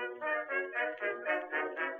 Thank you.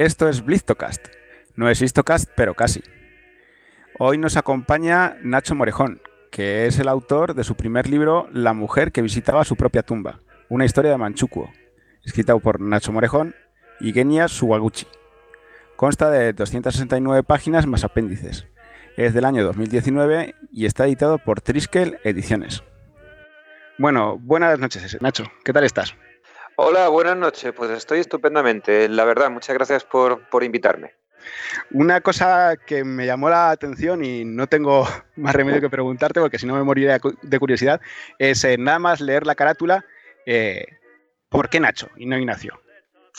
Esto es Bliztocast. No es Histocast, pero casi. Hoy nos acompaña Nacho Morejón, que es el autor de su primer libro La mujer que visitaba su propia tumba, una historia de Manchukuo, escrita por Nacho Morejón y Genia Suwaguchi. Consta de 269 páginas más apéndices. Es del año 2019 y está editado por Triskel Ediciones. Bueno, buenas noches, Nacho. ¿Qué tal estás? Hola, buenas noches. Pues estoy estupendamente. La verdad, muchas gracias por, por invitarme. Una cosa que me llamó la atención y no tengo más remedio que preguntarte, porque si no me cu- de curiosidad, es eh, nada más leer la carátula, eh, ¿por qué Nacho y no Ignacio?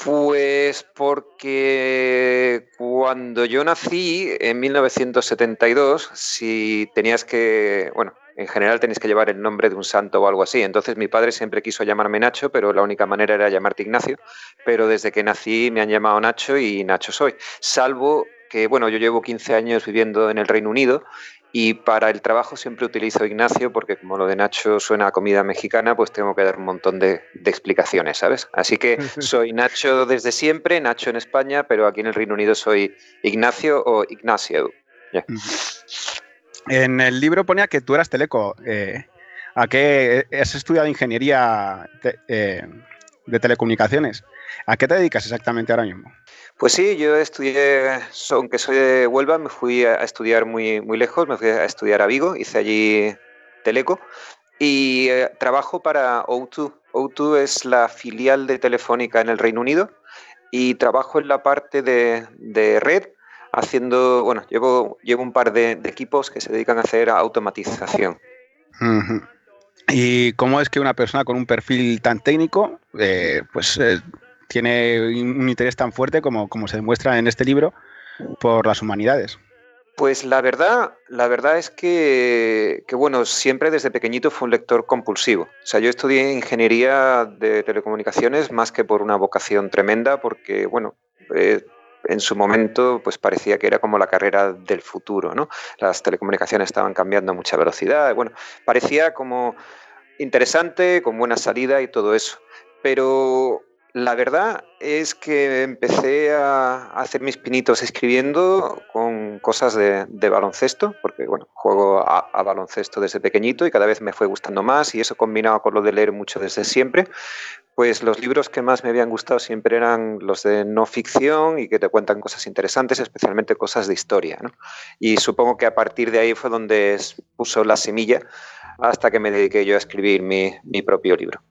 Pues porque cuando yo nací en 1972, si tenías que, bueno, en general tenéis que llevar el nombre de un santo o algo así. Entonces mi padre siempre quiso llamarme Nacho, pero la única manera era llamarte Ignacio. Pero desde que nací me han llamado Nacho y Nacho soy. Salvo que, bueno, yo llevo 15 años viviendo en el Reino Unido y para el trabajo siempre utilizo Ignacio porque como lo de Nacho suena a comida mexicana, pues tengo que dar un montón de, de explicaciones, ¿sabes? Así que soy Nacho desde siempre, Nacho en España, pero aquí en el Reino Unido soy Ignacio o Ignacio. En el libro ponía que tú eras teleco. eh, ¿A qué has estudiado ingeniería te- eh, de telecomunicaciones? ¿A qué te dedicas exactamente ahora mismo? Pues sí, yo estudié, aunque soy de Huelva, me fui a estudiar muy, muy lejos, me fui a estudiar a Vigo, hice allí Teleco y eh, trabajo para O2. O2 es la filial de Telefónica en el Reino Unido y trabajo en la parte de, red haciendo, bueno, llevo, llevo un par de, equipos que se dedican a hacer automatización. ¿Y cómo es que una persona con un perfil tan técnico, eh, pues eh, tiene un interés tan fuerte como, como se demuestra en este libro por las humanidades? Pues la verdad, la verdad es que, que, bueno, siempre desde pequeñito fue un lector compulsivo. O sea, yo estudié ingeniería de telecomunicaciones más que por una vocación tremenda, porque, bueno, eh, en su momento pues parecía que era como la carrera del futuro, ¿no? Las telecomunicaciones estaban cambiando a mucha velocidad, bueno, parecía como interesante, con buena salida y todo eso. Pero la verdad es que empecé a hacer mis pinitos escribiendo con cosas de, baloncesto, porque bueno, juego a, baloncesto desde pequeñito y cada vez me fue gustando más y eso combinado con lo de leer mucho desde siempre, pues los libros que más me habían gustado siempre eran los de no ficción y que te cuentan cosas interesantes, especialmente cosas de historia. Y supongo que a partir de ahí fue donde puso la semilla hasta que me dediqué yo a escribir mi, propio libro.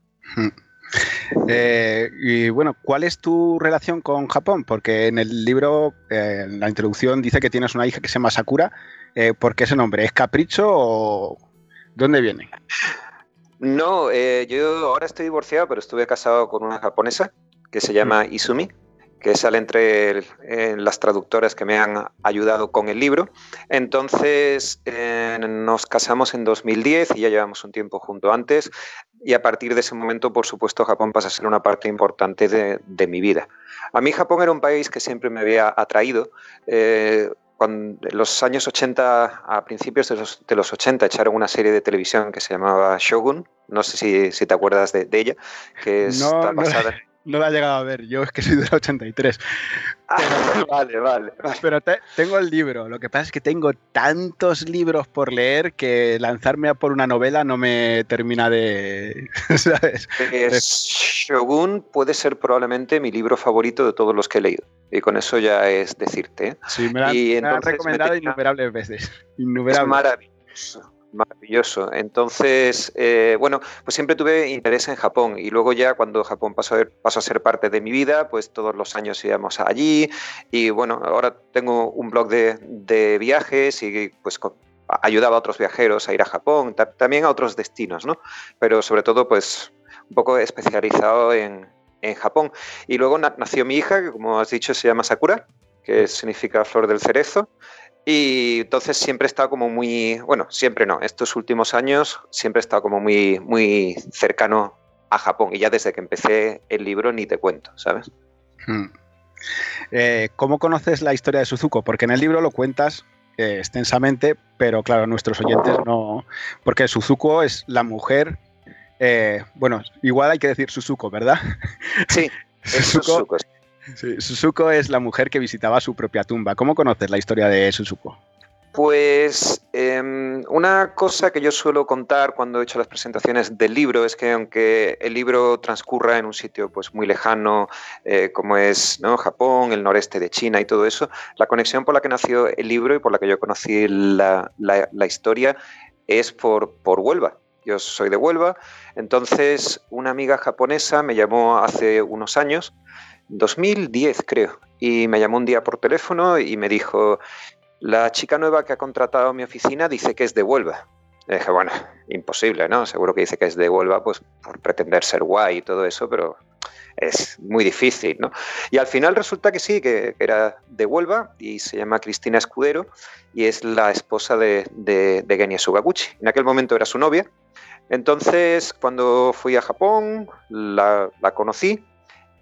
Eh, y bueno, ¿cuál es tu relación con Japón? Porque en el libro, eh, en la introducción, dice que tienes una hija que se llama Sakura. Eh, ¿Por qué ese nombre? ¿Es capricho o dónde viene? No, yo ahora estoy divorciado, pero estuve casado con una japonesa que se llama Izumi, que sale entre el, eh, las traductoras que me han ayudado con el libro. Entonces eh, nos casamos en 2010 y ya llevamos un tiempo junto antes y a partir de ese momento, por supuesto, Japón pasa a ser una parte importante de, de mi vida. A mí Japón era un país que siempre me había atraído. Eh, cuando, en los años 80, a principios de los, de los, 80, echaron una serie de televisión que se llamaba Shogun. No sé si, si te acuerdas de, de, ella, que no, está basada no, no, la he llegado a ver. Yo es que soy del 83. vale, vale, Pero tengo el libro. Lo que pasa es que tengo tantos libros por leer que lanzarme a por una novela no me termina de. ¿Sabes? Shogun puede ser probablemente mi libro favorito de todos los que he leído. Y con eso ya es decirte. ¿eh? Sí, me lo han recomendado innumerables veces. Es maravilloso maravilloso. Entonces, eh, bueno, pues siempre tuve interés en Japón y luego ya cuando Japón pasó a, pasó a ser parte de mi vida, pues todos los años íbamos allí y bueno, ahora tengo un blog de, viajes y pues ayudaba a otros viajeros a ir a Japón, también a otros destinos, ¿no? Pero sobre todo pues un poco especializado en, en Japón. Y luego nació mi hija, que como has dicho se llama Sakura, que significa flor del cerezo. Y entonces siempre he estado como muy, bueno, siempre no, estos últimos años siempre he estado como muy, muy cercano a Japón. Y ya desde que empecé el libro ni te cuento, ¿sabes? Hmm. Eh, ¿Cómo conoces la historia de Suzuko? Porque en el libro lo cuentas eh, extensamente, pero claro, nuestros oyentes no. Porque Suzuko es la mujer. Eh, bueno, igual hay que decir Suzuko, ¿verdad? Sí, es Suzuko. Suzuko es la mujer que visitaba su propia tumba. ¿Cómo conoces la historia de Suzuko? Pues em, una cosa que yo suelo contar cuando he hecho las presentaciones del libro es que aunque el libro transcurra en un sitio pues, muy lejano eh, como es. Japón, el noreste de China y todo eso, la conexión por la que nació el libro y por la que yo conocí la, historia es por, por Huelva. Yo soy de Huelva, entonces una amiga japonesa me llamó hace unos años 2010 creo, y me llamó un día por teléfono y me dijo, la chica nueva que ha contratado mi oficina dice que es de Huelva. Le dije, bueno, imposible, ¿no? Seguro que dice que es de Huelva, pues por pretender ser guay y todo eso, pero es muy difícil, ¿no? Y al final resulta que sí, que era de Huelva y se llama Cristina Escudero y es la esposa de, de, Genia Sugaguchi. En aquel momento era su novia. Entonces, cuando fui a Japón, la conocí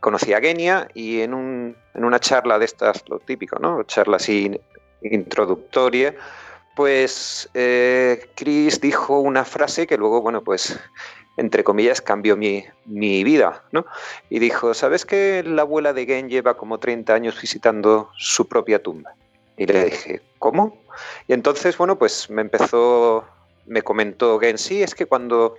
conocí a Genia y en, un, en una charla de estas, lo típico, ¿no? Charla así introductoria, pues eh, Chris dijo una frase que luego, bueno, pues entre comillas, cambió mi, mi, vida, ¿no? Y dijo, ¿sabes que la abuela de Gen lleva como 30 años visitando su propia tumba? Y le dije, ¿cómo? Y entonces, bueno, pues me empezó, me comentó Gen, sí, es que cuando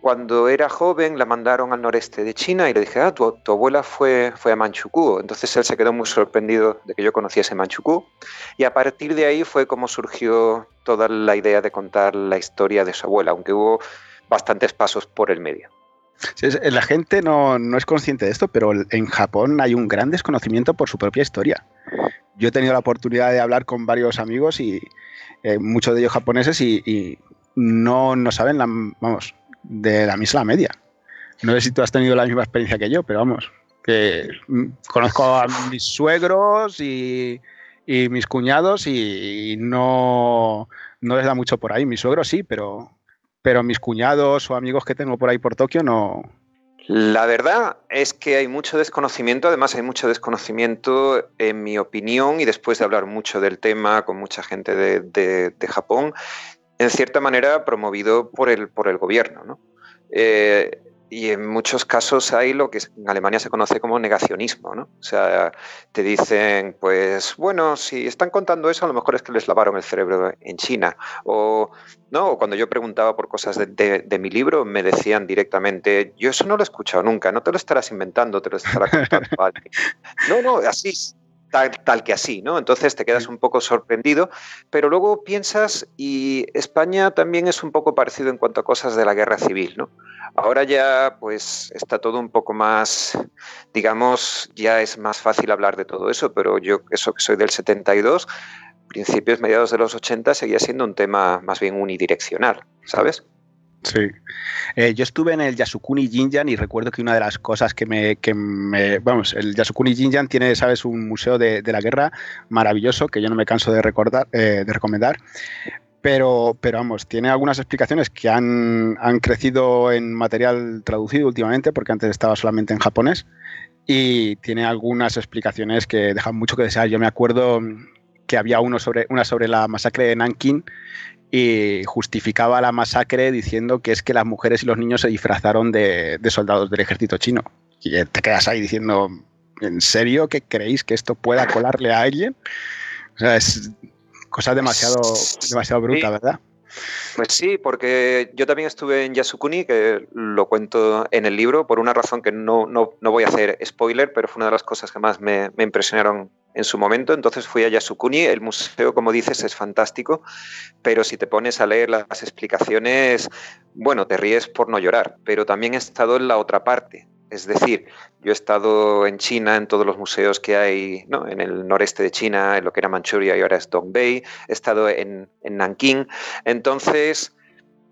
cuando era joven la mandaron al noreste de China y le dije, ah, tu, abuela fue, fue a Manchukuo. Entonces él se quedó muy sorprendido de que yo conociese Manchukuo. Y a partir de ahí fue como surgió toda la idea de contar la historia de su abuela, aunque hubo bastantes pasos por el medio. la gente no, es consciente de esto, pero en Japón hay un gran desconocimiento por su propia historia. Yo he tenido la oportunidad de hablar con varios amigos y eh, muchos de ellos japoneses y, y no, no saben, la, vamos, de la misma media. No sé si tú has tenido la misma experiencia que yo, pero vamos, que mm, conozco a mis suegros y, mis cuñados y, no, no les da mucho por ahí. Mis suegros sí, pero, pero mis cuñados o amigos que tengo por ahí por Tokio no, la verdad es que hay mucho desconocimiento, además hay mucho desconocimiento, en mi opinión, y después de hablar mucho del tema con mucha gente de, de Japón, en cierta manera promovido por el, por el gobierno. ¿no? Eh, y en muchos casos hay lo que en Alemania se conoce como negacionismo, ¿no? O sea, te dicen, pues, bueno, si están contando eso, a lo mejor es que les lavaron el cerebro en China. O, ¿no? cuando yo preguntaba por cosas de, de, mi libro, me decían directamente, yo eso no lo he escuchado nunca, no te lo estarás inventando, te lo estará contando No, no, así, tal, que así, ¿no? Entonces te quedas un poco sorprendido, pero luego piensas y España también es un poco parecido en cuanto a cosas de la guerra civil, ¿no? Ahora ya pues está todo un poco más, digamos, ya es más fácil hablar de todo eso, pero yo, eso que soy del 72, principios, mediados de los 80, seguía siendo un tema más bien unidireccional, ¿sabes? Sí. Eh, yo estuve en el Yasukuni Jinjan y recuerdo que una de las cosas que me, que me vamos, el Yasukuni Jinjan tiene, sabes, un museo de, de, la guerra maravilloso que yo no me canso de, recordar, eh, de recomendar. Pero, pero vamos, tiene algunas explicaciones que han, han crecido en material traducido últimamente, porque antes estaba solamente en japonés, y tiene algunas explicaciones que dejan mucho que desear. Yo me acuerdo que había uno sobre, una sobre la masacre de Nanking y justificaba la masacre diciendo que es que las mujeres y los niños se disfrazaron de, soldados del ejército chino. Y te quedas ahí diciendo, ¿en serio que creéis que esto pueda colarle a alguien? O sea, es cosa demasiado, demasiado bruta, ¿verdad? Pues sí, porque yo también estuve en Yasukuni, que lo cuento en el libro, por una razón que no, no, no voy a hacer spoiler, pero fue una de las cosas que más me, me, impresionaron en su momento. Entonces fui a Yasukuni, el museo, como dices, es fantástico, pero si te pones a leer las explicaciones, bueno, te ríes por no llorar, pero también he estado en la otra parte, es decir, yo he estado en China, en todos los museos que hay, ¿no? en el noreste de China, en lo que era Manchuria y ahora es Dongbei, he estado en, en Nanking. Entonces,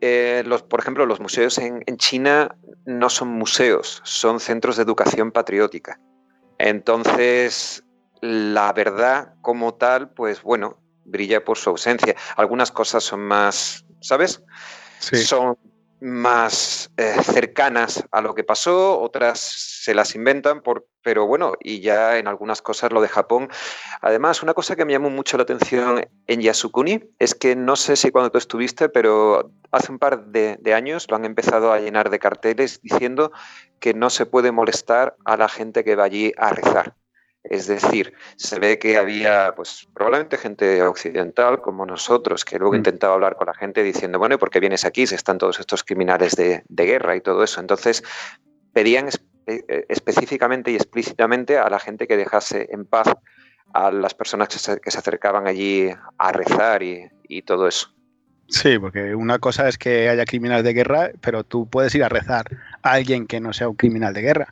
eh, por ejemplo, los museos en, China no son museos, son centros de educación patriótica. Entonces, la verdad como tal, pues bueno, brilla por su ausencia. Algunas cosas son más, ¿sabes? Sí. Son más eh, cercanas a lo que pasó, otras se las inventan, por, pero bueno, y ya en algunas cosas lo de Japón. Además, una cosa que me llamó mucho la atención en Yasukuni es que no sé si cuando tú estuviste, pero hace un par de, de años lo han empezado a llenar de carteles diciendo que no se puede molestar a la gente que va allí a rezar. Es decir, se ve que había, pues, probablemente gente occidental como nosotros, que luego mm. intentaba hablar con la gente diciendo, bueno, ¿por qué vienes aquí si están todos estos criminales de, de guerra y todo eso? Entonces, pedían espe específicamente y explícitamente a la gente que dejase en paz a las personas que se, que se acercaban allí a rezar y, y todo eso. Sí, porque una cosa es que haya criminales de guerra, pero tú puedes ir a rezar a alguien que no sea un criminal de guerra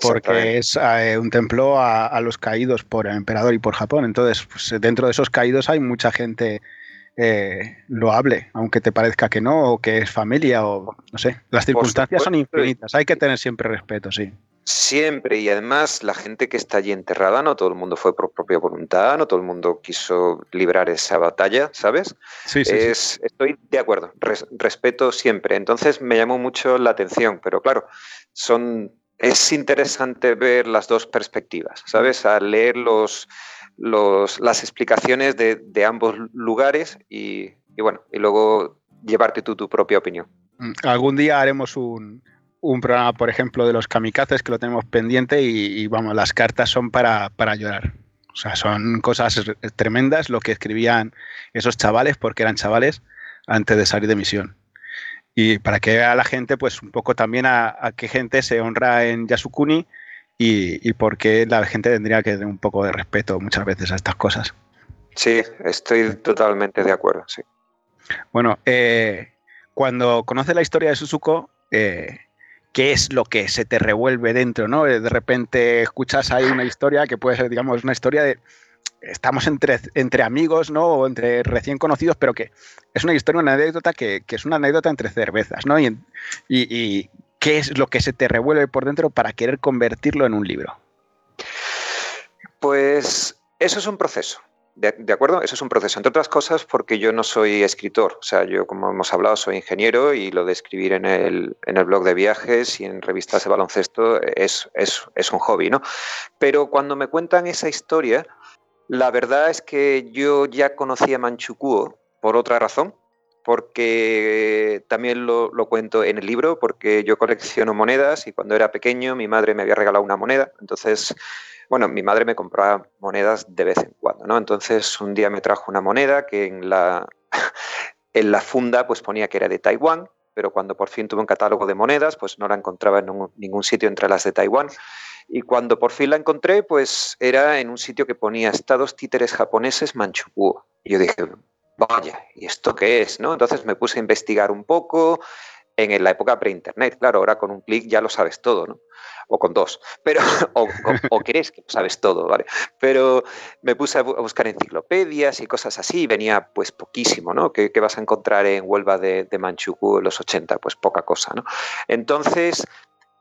porque es eh, un templo a, a, los caídos por el emperador y por Japón. Entonces, pues, dentro de esos caídos hay mucha gente eh, loable, aunque te parezca que no, o que es familia, o no sé. Las circunstancias son infinitas, hay que tener siempre respeto, sí. Siempre, y además la gente que está allí enterrada, no todo el mundo fue por propia voluntad, no todo el mundo quiso librar esa batalla, ¿sabes? Sí, sí, es, sí. Estoy de acuerdo, res, respeto siempre. Entonces me llamó mucho la atención, pero claro, son es interesante ver las dos perspectivas, ¿sabes? Al leer las explicaciones de, ambos lugares y, bueno, y luego llevarte tú tu propia opinión. Algún día haremos un, programa, por ejemplo, de los kamikazes que lo tenemos pendiente y, vamos, las cartas son para llorar. O sea, son cosas tremendas lo que escribían esos chavales, porque eran chavales, antes de salir de misión y para que vea la gente, pues un poco también a, a qué gente se honra en Yasukuni y, y por qué la gente tendría que tener un poco de respeto muchas veces a estas cosas. Sí, estoy totalmente de acuerdo, sí. Bueno, eh, cuando conoces la historia de Suzuko, eh, ¿qué es lo que se te revuelve dentro? ¿no? De repente escuchas ahí una historia que puede ser, digamos, una historia de estamos entre, entre amigos, ¿no? O entre recién conocidos, pero que es una historia, una anécdota que, que es una anécdota entre cervezas, ¿no? Y, y, qué es lo que se te revuelve por dentro para querer convertirlo en un libro. Pues eso es un proceso. De, de, acuerdo? Eso es un proceso. Entre otras cosas, porque yo no soy escritor. O sea, yo, como hemos hablado, soy ingeniero y lo de escribir en el, en el blog de viajes y en revistas de baloncesto es, es, es un hobby, ¿no? Pero cuando me cuentan esa historia, la verdad es que yo ya conocía Manchukuo por otra razón, porque también lo, cuento en el libro, porque yo colecciono monedas y cuando era pequeño mi madre me había regalado una moneda, entonces, bueno, mi madre me compraba monedas de vez en cuando, ¿no? Entonces un día me trajo una moneda que en la, en la funda pues ponía que era de Taiwán, pero cuando por fin tuve un catálogo de monedas, pues no la encontraba en ningún sitio entre las de Taiwán. Y cuando por fin la encontré, pues era en un sitio que ponía Estados Títeres Japoneses Manchukuo. Y yo dije, vaya, ¿y esto qué es? ¿no? Entonces me puse a investigar un poco en la época pre-internet. Claro, ahora con un clic ya lo sabes todo, ¿no? O con dos. Pero, o, o, crees que lo sabes todo, ¿vale? Pero me puse a, buscar enciclopedias y cosas así y venía pues poquísimo, ¿no? ¿Qué, qué vas a encontrar en Huelva de, de Manchukuo en los 80? Pues poca cosa, ¿no? Entonces,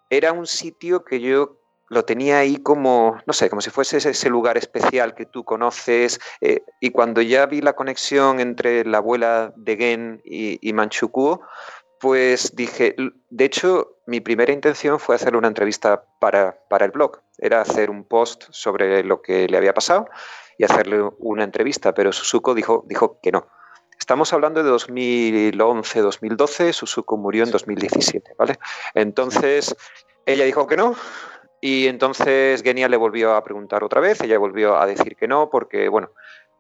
era un sitio que yo lo tenía ahí como, no sé, como si fuese ese lugar especial que tú conoces. Eh, y cuando ya vi la conexión entre la abuela de Gen y, y Manchukuo, pues dije, de hecho, mi primera intención fue hacerle una entrevista para, para el blog. Era hacer un post sobre lo que le había pasado y hacerle una entrevista, pero Suzuko dijo, dijo que no. Estamos hablando de 2011, 2012, Suzuko murió en 2017, ¿vale? Entonces, ella dijo que no, Y entonces Genia le volvió a preguntar otra vez, ella volvió a decir que no, porque, bueno,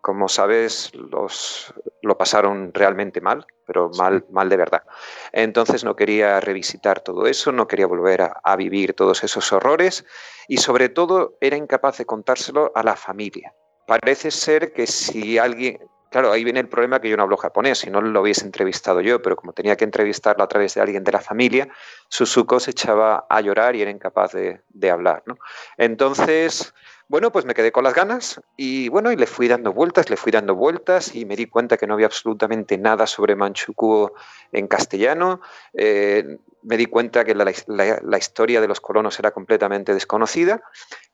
como sabes, los, lo pasaron realmente mal, pero mal, mal de verdad. Entonces no quería revisitar todo eso, no quería volver a, a, vivir todos esos horrores y sobre todo era incapaz de contárselo a la familia. Parece ser que si alguien, Claro, ahí viene el problema que yo no hablo japonés, si no lo hubiese entrevistado yo, pero como tenía que entrevistarlo a través de alguien de la familia, Susuko se echaba a llorar y era incapaz de, hablar. ¿no? Entonces, bueno, pues me quedé con las ganas y bueno, y le fui dando vueltas, le fui dando vueltas y me di cuenta que no había absolutamente nada sobre Manchukuo en castellano. Eh, me di cuenta que la historia de los colonos era completamente desconocida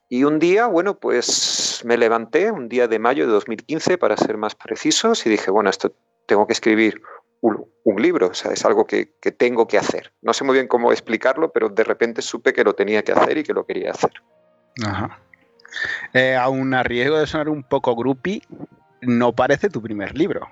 y un día, bueno, pues me levanté, un día de mayo de 2015, para ser más precisos, y dije, bueno, esto tengo que escribir un, libro, o sea, es algo que, que, tengo que hacer. No sé muy bien cómo explicarlo, pero de repente supe que lo tenía que hacer y que lo quería hacer. Ajá. Eh, aún a riesgo de sonar un poco groupie, no parece tu primer libro.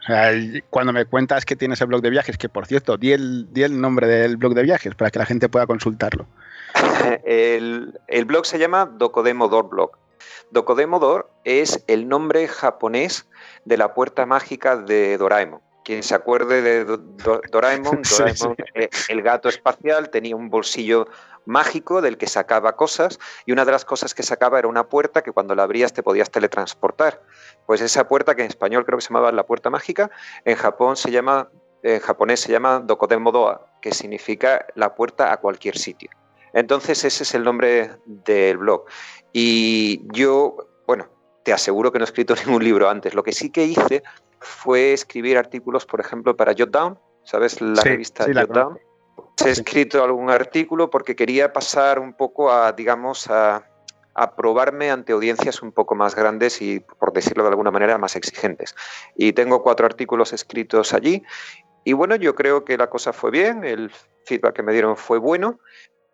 O sea, cuando me cuentas que tienes el blog de viajes, que por cierto, di el, di el nombre del blog de viajes para que la gente pueda consultarlo. El, el, blog se llama Dokodemodor Blog. Dokodemodor es el nombre japonés de la puerta mágica de Doraemon. Quien se acuerde de Do Do Doraemon, Doraemon sí, sí. Eh, el gato espacial, tenía un bolsillo mágico del que sacaba cosas y una de las cosas que sacaba era una puerta que cuando la abrías te podías teletransportar. Pues esa puerta que en español creo que se llamaba la puerta mágica, en Japón se llama en japonés se llama Dokodemodoa, que significa la puerta a cualquier sitio. Entonces ese es el nombre del blog. Y yo, bueno, te aseguro que no he escrito ningún libro antes. Lo que sí que hice fue escribir artículos, por ejemplo, para Jotdown, ¿sabes? La sí, revista sí, Jotdown. He escrito algún artículo porque quería pasar un poco a, digamos, a, a, probarme ante audiencias un poco más grandes y, por decirlo de alguna manera, más exigentes. Y tengo cuatro artículos escritos allí. Y bueno, yo creo que la cosa fue bien, el feedback que me dieron fue bueno,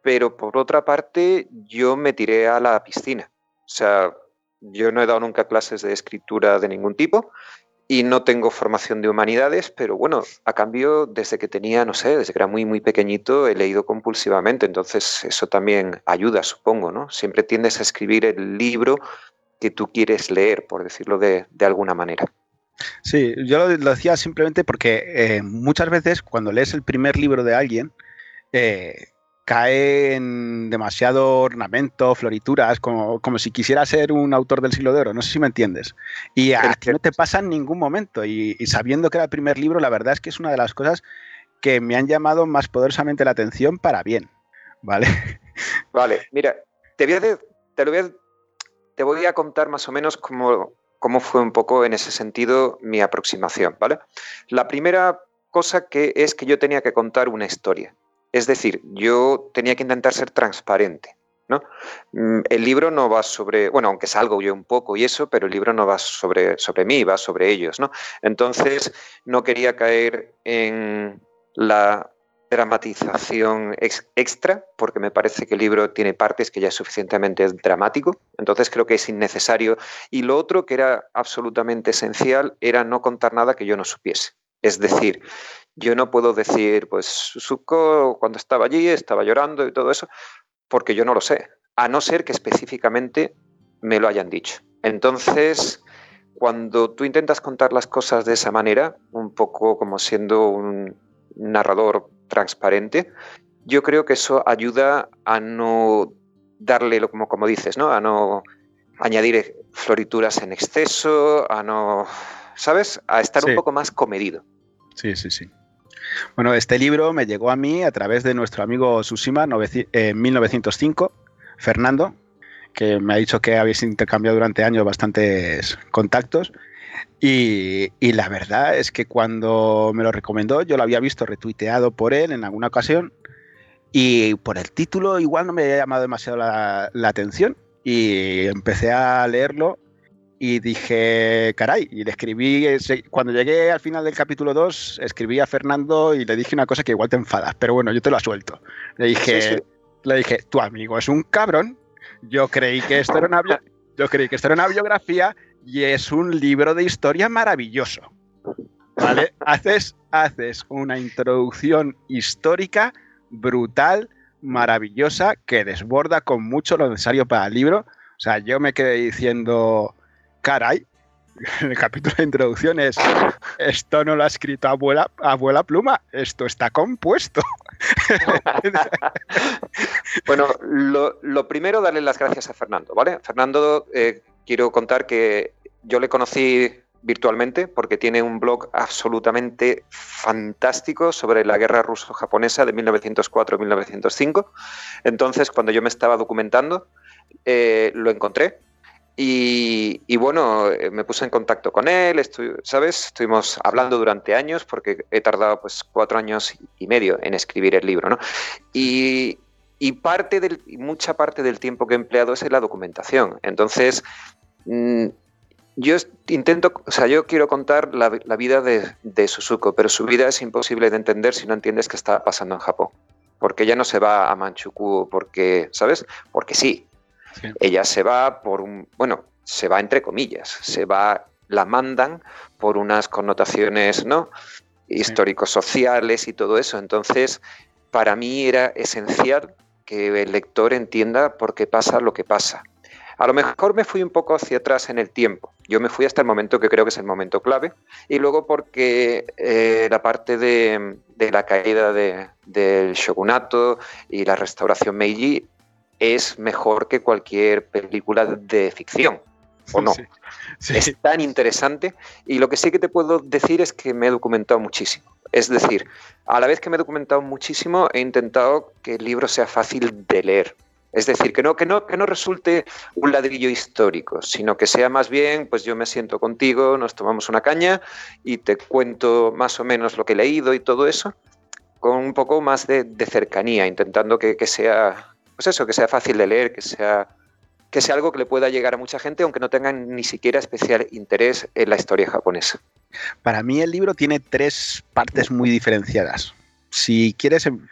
pero por otra parte yo me tiré a la piscina. O sea, yo no he dado nunca clases de escritura de ningún tipo y no tengo formación de humanidades, pero bueno, a cambio, desde que tenía, no sé, desde que era muy, muy pequeñito, he leído compulsivamente, entonces eso también ayuda, supongo, ¿no? Siempre tiendes a escribir el libro que tú quieres leer, por decirlo de, de alguna manera. Sí, yo lo, decía simplemente porque eh, muchas veces cuando lees el primer libro de alguien, eh, cae en demasiado ornamento, florituras, como, como, si quisiera ser un autor del siglo de oro. No sé si me entiendes. Y a ti no te pasa en ningún momento. Y, y, sabiendo que era el primer libro, la verdad es que es una de las cosas que me han llamado más poderosamente la atención para bien. ¿Vale? Vale, mira, te voy a, te lo voy a, te voy a contar más o menos cómo, cómo fue un poco en ese sentido mi aproximación, ¿vale? La primera cosa que es que yo tenía que contar una historia. Es decir, yo tenía que intentar ser transparente. ¿no? El libro no va sobre, bueno, aunque salgo yo un poco y eso, pero el libro no va sobre, sobre mí, va sobre ellos. ¿no? Entonces, no quería caer en la dramatización ex extra, porque me parece que el libro tiene partes que ya es suficientemente dramático, entonces creo que es innecesario. Y lo otro que era absolutamente esencial era no contar nada que yo no supiese. Es decir, yo no puedo decir, pues Suzuko cuando estaba allí estaba llorando y todo eso, porque yo no lo sé, a no ser que específicamente me lo hayan dicho. Entonces, cuando tú intentas contar las cosas de esa manera, un poco como siendo un narrador transparente, yo creo que eso ayuda a no darle, como, como dices, ¿no? A no añadir florituras en exceso, a no, ¿sabes? A estar sí. un poco más comedido. Sí, sí, sí. Bueno, este libro me llegó a mí a través de nuestro amigo Susima en eh, 1905, Fernando, que me ha dicho que habéis intercambiado durante años bastantes contactos. Y, y, la verdad es que cuando me lo recomendó, yo lo había visto retuiteado por él en alguna ocasión. Y por el título igual no me había llamado demasiado la atención. Y empecé a leerlo y dije, caray, y le escribí, cuando llegué al final del capítulo 2, escribí a Fernando y le dije una cosa que igual te enfadas, pero bueno, yo te la suelto. Le dije, sí, sí. le dije, tu amigo es un cabrón, yo creí que esto era una, yo creí que esto era una biografía y es un libro de historia maravilloso. ¿Vale? Haces, haces una introducción histórica brutal, maravillosa que desborda con mucho lo necesario para el libro. O sea, yo me quedé diciendo, caray, en el capítulo de introducción es, esto no lo ha escrito abuela, abuela pluma, esto está compuesto. bueno, lo, primero, darle las gracias a Fernando, ¿vale? Fernando, eh, quiero contar que yo le conocí virtualmente porque tiene un blog absolutamente fantástico sobre la guerra ruso-japonesa de 1904-1905. Entonces, cuando yo me estaba documentando, eh, lo encontré y, bueno, eh, me puse en contacto con él, ¿sabes? Estuvimos hablando durante años porque he tardado pues cuatro años y medio en escribir el libro, ¿no? Y, parte del, mucha parte del tiempo que he empleado es en la documentación. Entonces, mm, yo intento, o sea, yo quiero contar la, vida de, de, Suzuko, pero su vida es imposible de entender si no entiendes qué está pasando en Japón. Porque ella no se va a Manchukuo porque, ¿sabes? Porque sí, ella se va por un, bueno, se va entre comillas, se va, la mandan por unas connotaciones, ¿no? Históricos sociales y todo eso. Entonces, para mí era esencial que el lector entienda por qué pasa lo que pasa. A lo mejor me fui un poco hacia atrás en el tiempo. Yo me fui hasta el momento que creo que es el momento clave. Y luego porque eh, la parte de, la caída del shogunato y la restauración Meiji es mejor que cualquier película de ficción, ¿o no? Es tan interesante y lo que sí que te puedo decir es que me he documentado muchísimo. Es decir, a la vez que me he documentado muchísimo, he intentado que el libro sea fácil de leer. Es decir, que no, que no, que no resulte un ladrillo histórico, sino que sea más bien, pues yo me siento contigo, nos tomamos una caña y te cuento más o menos lo que he leído y todo eso, con un poco más de, cercanía, intentando que, que sea pues eso, que sea fácil de leer, que sea, que sea algo que le pueda llegar a mucha gente, aunque no tengan ni siquiera especial interés en la historia japonesa. Para mí el libro tiene tres partes muy diferenciadas. Si quieres, em,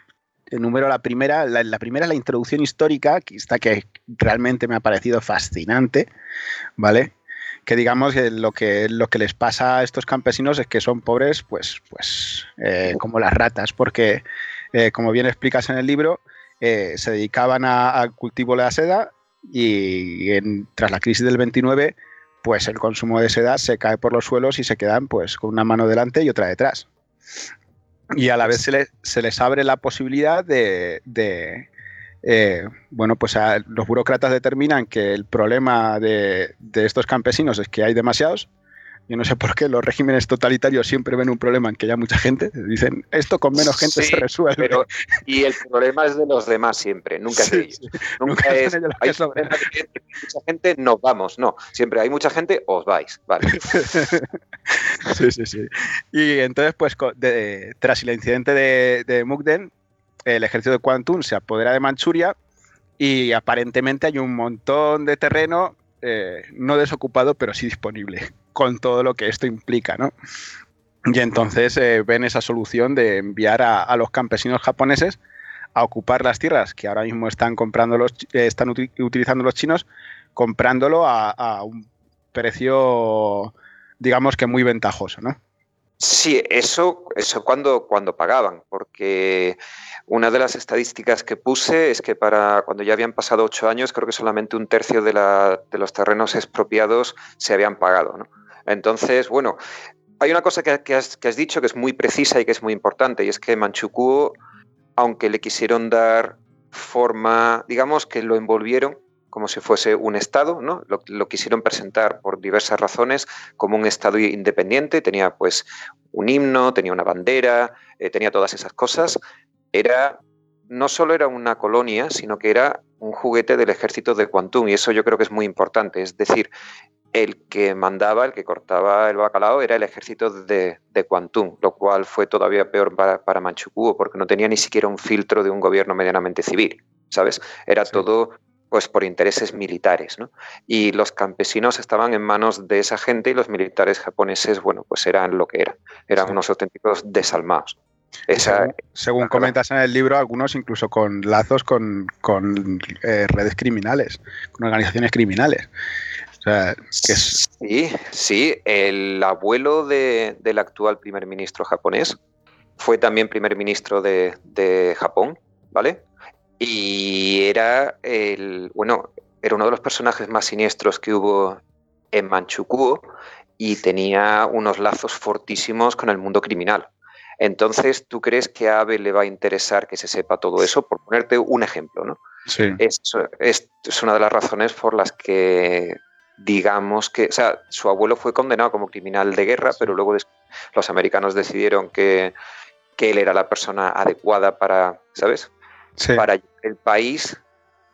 enumero la primera. La, primera es la introducción histórica, que está que realmente me ha parecido fascinante, ¿vale? que digamos que lo que lo que les pasa a estos campesinos es que son pobres pues pues eh, como las ratas porque eh, como bien explicas en el libro eh, se dedicaban al cultivo de la seda y tras la crisis del 29, pues el consumo de seda se cae por los suelos y se quedan pues con una mano delante y otra detrás. Y a la vez se, les abre la posibilidad de, eh, bueno, pues los burócratas determinan que el problema de, de, estos campesinos es que hay demasiados yo no sé por qué los regímenes totalitarios siempre ven un problema en que haya mucha gente. Dicen, esto con menos gente se resuelve. y el problema es de los demás siempre, nunca es de ellos. Nunca, es, hay mucha gente, nos vamos. No, siempre hay mucha gente, os vais. Vale. sí, sí, sí. Y entonces, pues, tras el incidente de, de Mukden, el ejército de Kwantung se apodera de Manchuria y aparentemente hay un montón de terreno eh, no desocupado, pero sí disponible, con todo lo que esto implica, ¿no? Y entonces eh, ven esa solución de enviar a, los campesinos japoneses a ocupar las tierras que ahora mismo están comprando los, eh, están utilizando los chinos, comprándolo a, un precio, digamos que muy ventajoso, ¿no? Sí, eso, eso cuando, cuando pagaban, porque una de las estadísticas que puse es que para cuando ya habían pasado ocho años, creo que solamente un tercio de, los terrenos expropiados se habían pagado. Entonces, bueno, hay una cosa que, has, dicho que es muy precisa y que es muy importante, y es que Manchukuo, aunque le quisieron dar forma, digamos que lo envolvieron como si fuese un Estado, ¿no? Lo, quisieron presentar por diversas razones como un Estado independiente, tenía pues un himno, tenía una bandera, eh, tenía todas esas cosas, era no solo era una colonia, sino que era un juguete del ejército de Kwantung, y eso yo creo que es muy importante. Es decir, el que mandaba, el que cortaba el bacalao, era el ejército de, de Kwantung, lo cual fue todavía peor para, para Manchukuo, porque no tenía ni siquiera un filtro de un gobierno medianamente civil, ¿sabes? Era todo pues por intereses militares, ¿no? Y los campesinos estaban en manos de esa gente y los militares japoneses, bueno, pues eran lo que eran, eran unos auténticos desalmados según, comentas en el libro, algunos incluso con lazos con, eh, redes criminales, con organizaciones criminales. Sí, sí, el abuelo del actual primer ministro japonés fue también primer ministro de, Japón, ¿vale? Y era el, bueno, era uno de los personajes más siniestros que hubo en Manchukuo y tenía unos lazos fortísimos con el mundo criminal. Entonces, ¿tú crees que a Abe le va a interesar que se sepa todo eso? Por ponerte un ejemplo, ¿no? Sí. Es, es, es una de las razones por las que digamos que, o sea, su abuelo fue condenado como criminal de guerra, pero luego los americanos decidieron que, que él era la persona adecuada para, ¿sabes? Sí. Para el país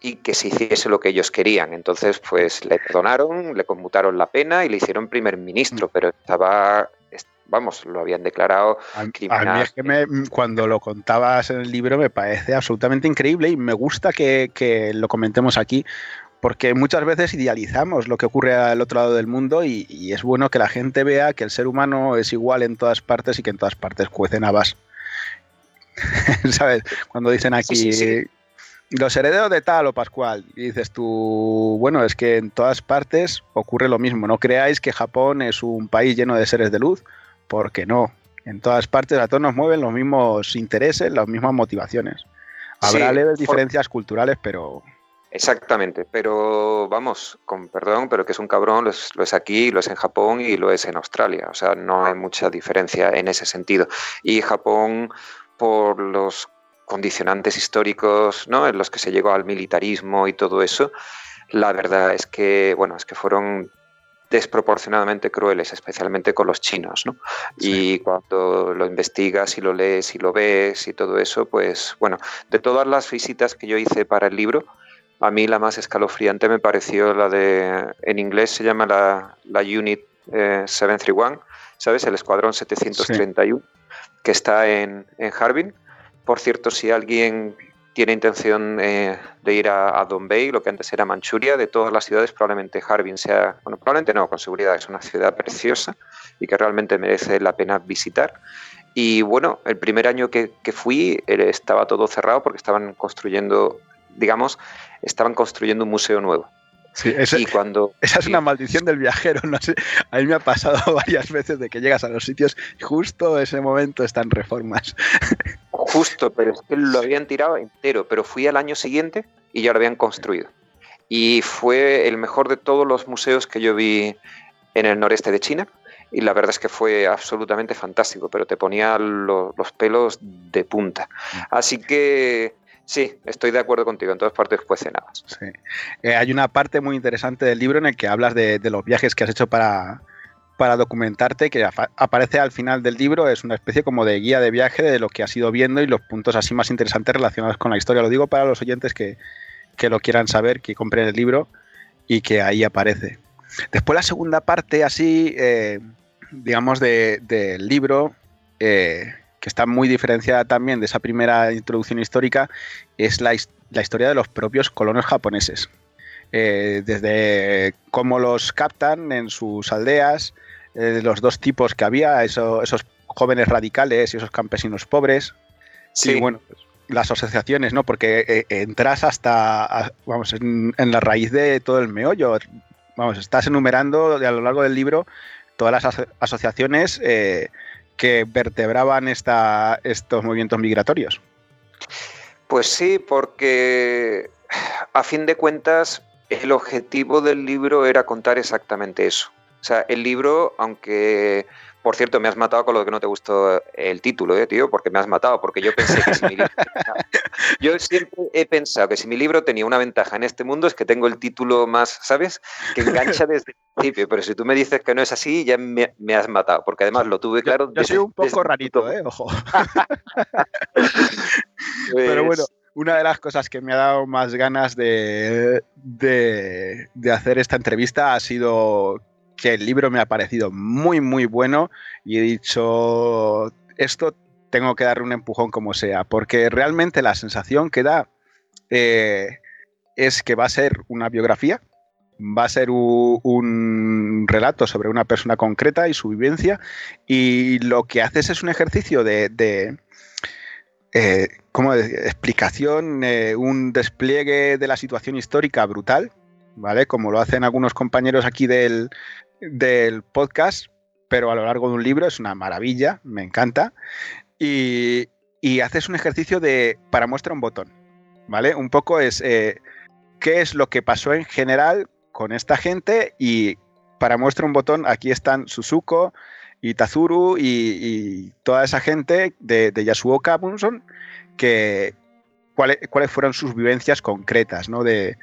y que se hiciese lo que ellos querían. Entonces, pues le perdonaron, le conmutaron la pena y le hicieron primer ministro, Mm. pero estaba, es- vamos, lo habían declarado A, a criminal. mí es que me- cuando lo contabas en el libro me parece absolutamente increíble y me gusta que, que lo comentemos aquí porque muchas veces idealizamos lo que ocurre al otro lado del mundo y, y es bueno que la gente vea que el ser humano es igual en todas partes y que en todas partes cuecen habas. ¿Sabes? Cuando dicen aquí Sí, sí, sí. Los herederos de tal o Pascual y dices tú, bueno, es que en todas partes ocurre lo mismo. No creáis que Japón es un país lleno de seres de luz, porque no. En todas partes a todos nos mueven los mismos intereses, las mismas motivaciones. Habrá Sí, leves por- diferencias culturales, pero Exactamente, pero vamos, con perdón, pero que es un cabrón, lo es, lo es aquí, lo es en Japón y lo es en Australia. O sea, no hay mucha diferencia en ese sentido. Y Japón, por los condicionantes históricos, ¿no? En los que se llegó al militarismo y todo eso, la verdad es que, bueno, es que fueron desproporcionadamente crueles, especialmente con los chinos, ¿no? Sí. Y cuando lo investigas y lo lees y lo ves y todo eso, pues bueno, de todas las visitas que yo hice para el libro, a mí la más escalofriante me pareció la de, en inglés se llama la, la Unit eh, 731, ¿sabes? El Escuadrón 731, que está en, en Harbin. Por cierto, si alguien tiene intención eh, de ir a, a Dombey, lo que antes era Manchuria, de todas las ciudades, probablemente Harbin sea, bueno, probablemente no, con seguridad es una ciudad preciosa y que realmente merece la pena visitar. Y bueno, el primer año que, que fui eh, estaba todo cerrado porque estaban construyendo, digamos, estaban construyendo un museo nuevo. sí, Y cuando esa es una maldición del viajero. No sé, a mí me ha pasado varias veces de que llegas a los sitios y justo ese momento están reformas. Justo, pero es que lo habían tirado entero, pero fui al año siguiente y ya lo habían construido. Y fue el mejor de todos los museos que yo vi en el noreste de China. Y la verdad es que fue absolutamente fantástico, pero te ponía lo- los pelos de punta. Así que sí, estoy de acuerdo contigo, en todas partes cuecen habas. Sí. Eh, hay una parte muy interesante del libro en el que hablas de, de los viajes que has hecho para, para documentarte, que aparece al final del libro, es una especie como de guía de viaje de lo que has ido viendo y los puntos así más interesantes relacionados con la historia. Lo digo para los oyentes que, que lo quieran saber, que compren el libro y que ahí aparece. Después la segunda parte así, eh, digamos, de- del libro, eh, que está muy diferenciada también de esa primera introducción histórica, es la, la historia de los propios colonos japoneses. Eh, desde cómo los captan en sus aldeas, eh, los dos tipos que había, eso- esos jóvenes radicales y esos campesinos pobres, Sí, y bueno, las asociaciones, ¿no? Porque eh, entras hasta, a- vamos, en, en la raíz de todo el meollo. Vamos, estás enumerando a lo largo del libro todas las aso- asociaciones eh, que vertebraban esta, estos movimientos migratorios. Pues sí, porque a fin de cuentas el objetivo del libro era contar exactamente eso. O sea, el libro, aunque, por cierto, me has matado con lo que no te gustó el título, ¿eh, tío? Porque me has matado, porque yo pensé que si mi libro... Yo siempre he pensado que si mi libro tenía una ventaja en este mundo es que tengo el título más, ¿sabes? Que engancha desde el principio, pero si tú me dices que no es así, ya me, me has matado, porque además lo tuve claro... Yo soy desde- un poco desde rarito, ¿eh? Ojo. Pero bueno, Pues, una de las cosas que me ha dado más ganas de, de, de hacer esta entrevista ha sido que el libro me ha parecido muy, muy bueno y he dicho, esto tengo que darle un empujón como sea, porque realmente la sensación que da eh, es que va a ser una biografía, va a ser un relato sobre una persona concreta y su vivencia, y lo que haces es un ejercicio de, eh, ¿cómo explicación, eh, un despliegue de la situación histórica brutal, ¿vale? Como lo hacen algunos compañeros aquí del, del podcast, pero a lo largo de un libro es una maravilla, me encanta. Y, haces un ejercicio de para muestra un botón. ¿vale? Un poco es eh, qué es lo que pasó en general con esta gente y para muestra un botón, aquí están Suzuko y Tazuru y, toda esa gente de, de Yasuoka Bunson que cuáles, cuáles fueron sus vivencias concretas, ¿no? De,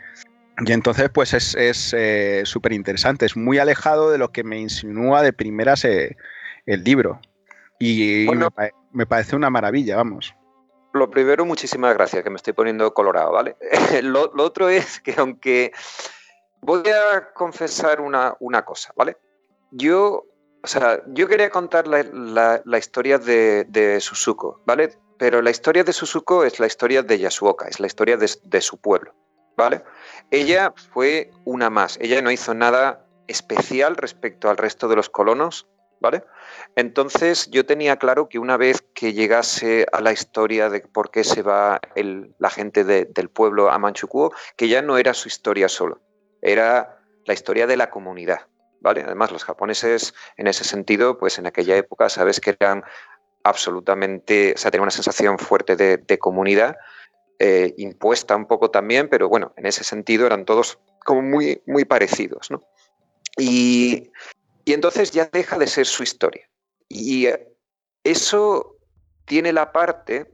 y entonces, pues es súper eh, interesante, es muy alejado de lo que me insinúa de primeras eh, el libro. Y me, parece una maravilla, vamos. Lo primero, muchísimas gracias, que me estoy poniendo colorado, ¿vale? lo, otro es que aunque voy a confesar una, cosa, ¿vale? Yo, o sea, yo quería contar la, historia de, de, Suzuko, ¿vale? Pero la historia de Suzuko es la historia de Yasuoka, es la historia de, de su pueblo, ¿vale? Ella fue una más, ella no hizo nada especial respecto al resto de los colonos, ¿vale? Entonces yo tenía claro que una vez que llegase a la historia de por qué se va la gente del pueblo a Manchukuo, que ya no era su historia solo, era la historia de la comunidad, ¿vale? Además los japoneses en ese sentido, pues en aquella época, sabes que eran absolutamente, o sea, tenían una sensación fuerte de comunidad eh, impuesta un poco también, pero bueno, en ese sentido eran todos como muy, muy parecidos, ¿no? Y, entonces ya deja de ser su historia. Y eh, eso tiene la parte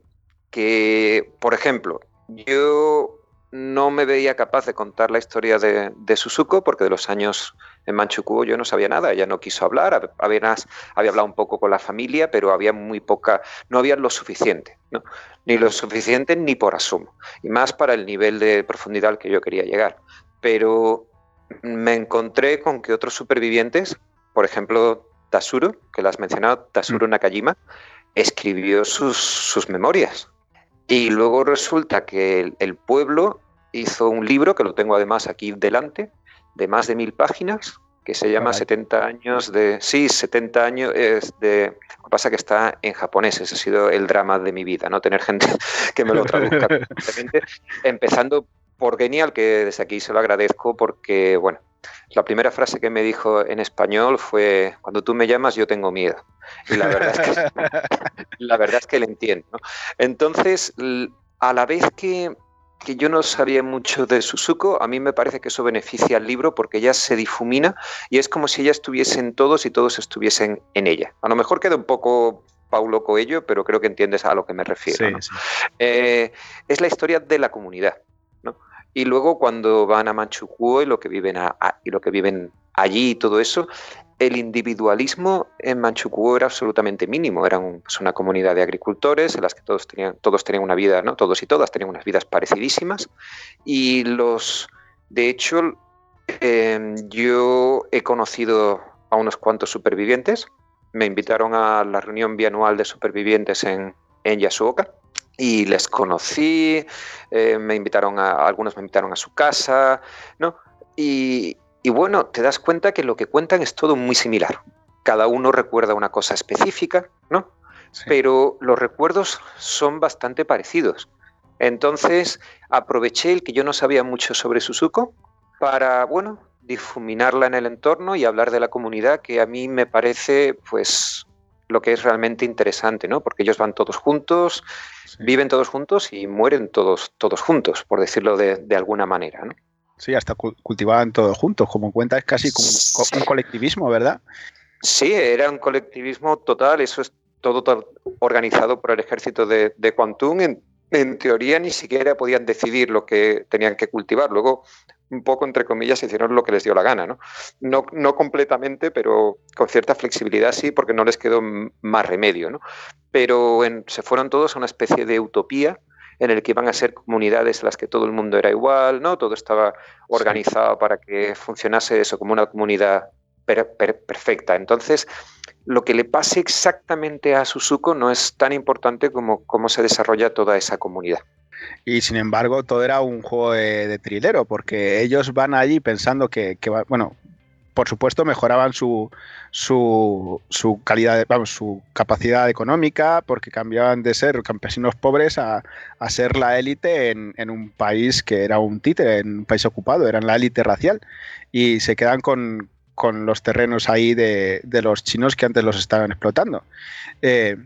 que, por ejemplo, yo no me veía capaz de contar la historia de, de Suzuko porque de los años en Manchukuo yo no sabía nada, ella no quiso hablar, había, había hablado un poco con la familia, pero había muy poca, no había lo suficiente, ¿no? ni lo suficiente ni por asumo, y más para el nivel de profundidad al que yo quería llegar. Pero me encontré con que otros supervivientes, por ejemplo, Tasuro, que lo has mencionado, Tasuro mm. Nakajima, escribió sus, sus memorias. Y luego resulta que el pueblo hizo un libro, que lo tengo además aquí delante, de más de mil páginas que se llama 70 años de... Sí, 70 años es de... Lo que pasa que está en japonés, ese ha sido el drama de mi vida, ¿no? Tener gente que me lo traduzca Empezando por Genial, que desde aquí se lo agradezco porque, bueno, la primera frase que me dijo en español fue, cuando tú me llamas yo tengo miedo. Y la verdad es que, la verdad es que le entiendo. Entonces, a la vez que que yo no sabía mucho de Suzuko, a mí me parece que eso beneficia al libro porque ella se difumina y es como si ella estuviese en todos y todos estuviesen en ella. A lo mejor queda un poco Paulo Coello, pero creo que entiendes a lo que me refiero. Eh, es la historia de la comunidad. Y luego cuando van a Manchukuo y lo que viven, allí y todo eso, el individualismo en Manchukuo era absolutamente mínimo. Era pues, una comunidad de agricultores en las que todos tenían, todos tenían una vida, ¿no? todos y todas tenían unas vidas parecidísimas. Y los, de hecho, em, yo he conocido a unos cuantos supervivientes. Me invitaron a la reunión bianual de supervivientes en, en Yasuoka y les conocí, eh, me invitaron a, algunos me invitaron a su casa, ¿no? Y, y bueno, te das cuenta que lo que cuentan es todo muy similar. Cada uno recuerda una cosa específica, ¿no? Pero los recuerdos son bastante parecidos. Entonces aproveché el que yo no sabía mucho sobre Suzuko para, bueno, difuminarla en el entorno y hablar de la comunidad, que a mí me parece, pues, lo que es realmente interesante, ¿no? Porque ellos van todos juntos, viven todos juntos y mueren todos, todos juntos, por decirlo de, de alguna manera, ¿no? Sí, hasta cultivaban todo juntos, como cuenta, es casi como un colectivismo, ¿verdad? Sí, era un colectivismo total, eso es todo, organizado por el ejército de, de En, en, teoría ni siquiera podían decidir lo que tenían que cultivar. Luego, un poco entre comillas, hicieron lo que les dio la gana, ¿no? No, no completamente, pero con cierta flexibilidad sí, porque no les quedó más remedio, ¿no? Pero se fueron todos a una especie de utopía en el que iban a ser comunidades en las que todo el mundo era igual, ¿no? Todo estaba organizado para que funcionase eso como una comunidad perfecta. Entonces, lo que le pase exactamente a Suzuko no es tan importante como cómo se desarrolla toda esa comunidad. Y sin embargo, todo era un juego de, trilero, porque ellos van allí pensando que, bueno, por supuesto, mejoraban su, su, calidad, vamos, su capacidad económica, porque cambiaban de ser campesinos pobres a, a ser la élite en, en, un país que era un títere, en un país ocupado, eran la élite racial. Y se quedan con, con los terrenos ahí de, de, los chinos que antes los estaban explotando. Eh,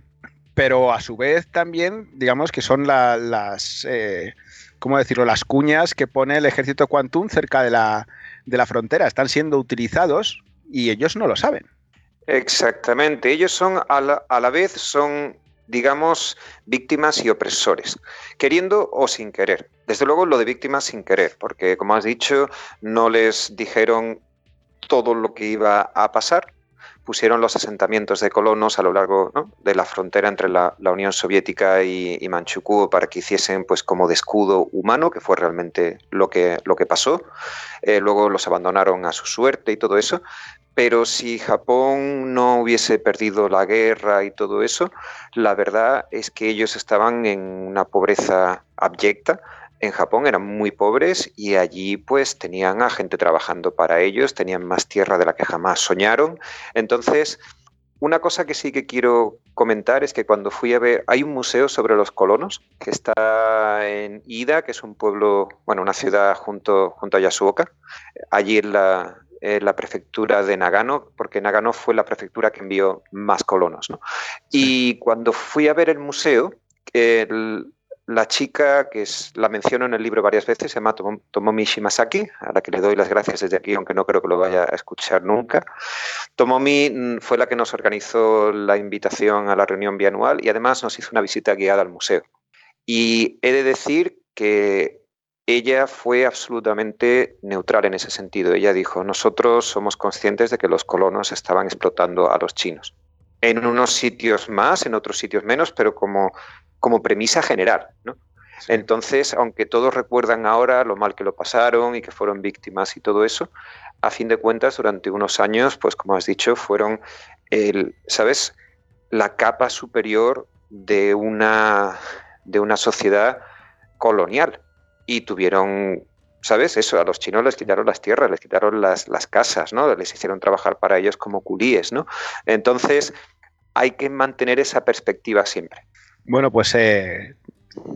pero a su vez también, digamos que son la, las... Eh, ¿cómo decirlo?, las cuñas que pone el ejército Quantum cerca de la, de la frontera. Están siendo utilizados y ellos no lo saben. Exactamente, ellos son a la, a la vez son digamos, víctimas y opresores, queriendo o sin querer. Desde luego lo de víctimas sin querer, porque como has dicho, no les dijeron todo lo que iba a pasar, pusieron los asentamientos de colonos a lo largo de la frontera entre la, Unión Soviética y, Manchukuo para que hiciesen pues como de escudo humano, que fue realmente lo que, lo que pasó. Eh, luego los abandonaron a su suerte y todo eso. Pero si Japón no hubiese perdido la guerra y todo eso, la verdad es que ellos estaban en una pobreza abyecta en Japón eran muy pobres y allí pues tenían a gente trabajando para ellos, tenían más tierra de la que jamás soñaron. Entonces, una cosa que sí que quiero comentar es que cuando fui a ver, hay un museo sobre los colonos que está en Ida, que es un pueblo, bueno, una ciudad junto, junto a Yasuoka, allí en la, la prefectura de Nagano, porque Nagano fue la prefectura que envió más colonos. Y cuando fui a ver el museo, el, la chica, que la menciono en el libro varias veces, se llama Tomomi Shimasaki, a la que le doy las gracias desde aquí, aunque no creo que lo vaya a escuchar nunca. Tomomi mm, fue la que nos organizó la invitación a la reunión bianual y además nos hizo una visita guiada al museo. Y he de decir que ella fue absolutamente neutral en ese sentido. Ella dijo, nosotros somos conscientes de que los colonos estaban explotando a los chinos. En unos sitios más, en otros sitios menos, pero como como premisa general. ¿no? Entonces, aunque todos recuerdan ahora lo mal que lo pasaron y que fueron víctimas y todo eso, a fin de cuentas, durante unos años, pues como has dicho, fueron, el, ¿sabes?, la capa superior de una, de una sociedad colonial. Y tuvieron, ¿sabes? Eso, a los chinos les quitaron las tierras, les quitaron las, las casas, ¿no? Les hicieron trabajar para ellos como culíes, ¿no? Entonces, hay que mantener esa perspectiva siempre. Bueno, pues eh,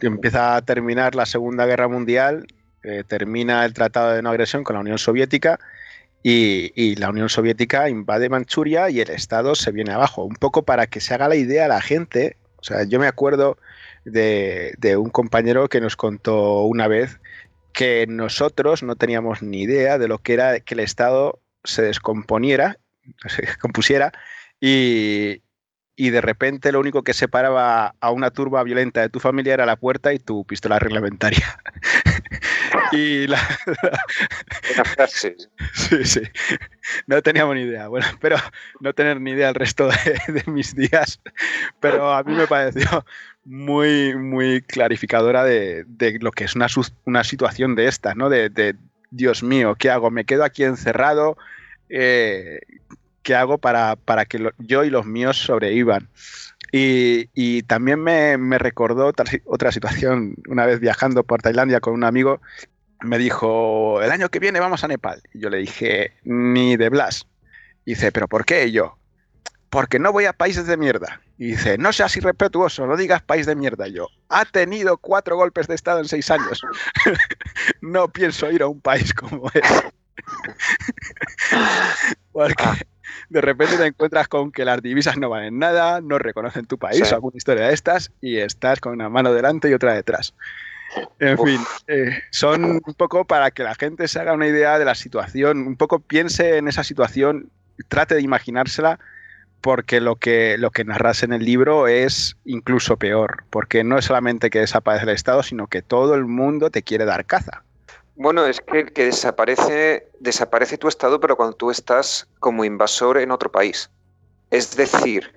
empieza a terminar la Segunda Guerra Mundial, eh, termina el Tratado de No Agresión con la Unión Soviética y, la Unión Soviética invade Manchuria y el Estado se viene abajo. Un poco para que se haga la idea a la gente. O sea, yo me acuerdo de, de un compañero que nos contó una vez que nosotros no teníamos ni idea de lo que era que el Estado se descomponiera, se compusiera y, y de repente lo único que separaba a una turba violenta de tu familia era la puerta y tu pistola reglamentaria. y la, Sí, sí. No teníamos ni idea. Bueno, pero no tener ni idea el resto de, mis días. Pero a mí me pareció muy, muy clarificadora de, lo que es una, una, situación de esta, ¿no? De, Dios mío, ¿qué hago? ¿Me quedo aquí encerrado? Eh, qué hago para, para que yo y los míos sobrevivan. Y, y también me, me, recordó otra, otra situación, una vez viajando por Tailandia con un amigo, me dijo, el año que viene vamos a Nepal. Y yo le dije, ni de Blas. Y dice, ¿pero por qué? Y yo, porque no voy a países de mierda. Y dice, no seas irrespetuoso, no digas país de mierda. Y yo, ha tenido cuatro golpes de Estado en seis años. no pienso ir a un país como ese. Porque ah de repente te encuentras con que las divisas no valen nada, no reconocen tu país o alguna historia de estas y estás con una mano delante y otra detrás. En fin, eh, son un poco para que la gente se haga una idea de la situación, un poco piense en esa situación, trate de imaginársela, porque lo que, lo que narras en el libro es incluso peor, porque no es solamente que desaparece el Estado, sino que todo el mundo te quiere dar caza. Bueno, es que, desaparece, desaparece tu estado, pero cuando tú estás como invasor en otro país. Es decir,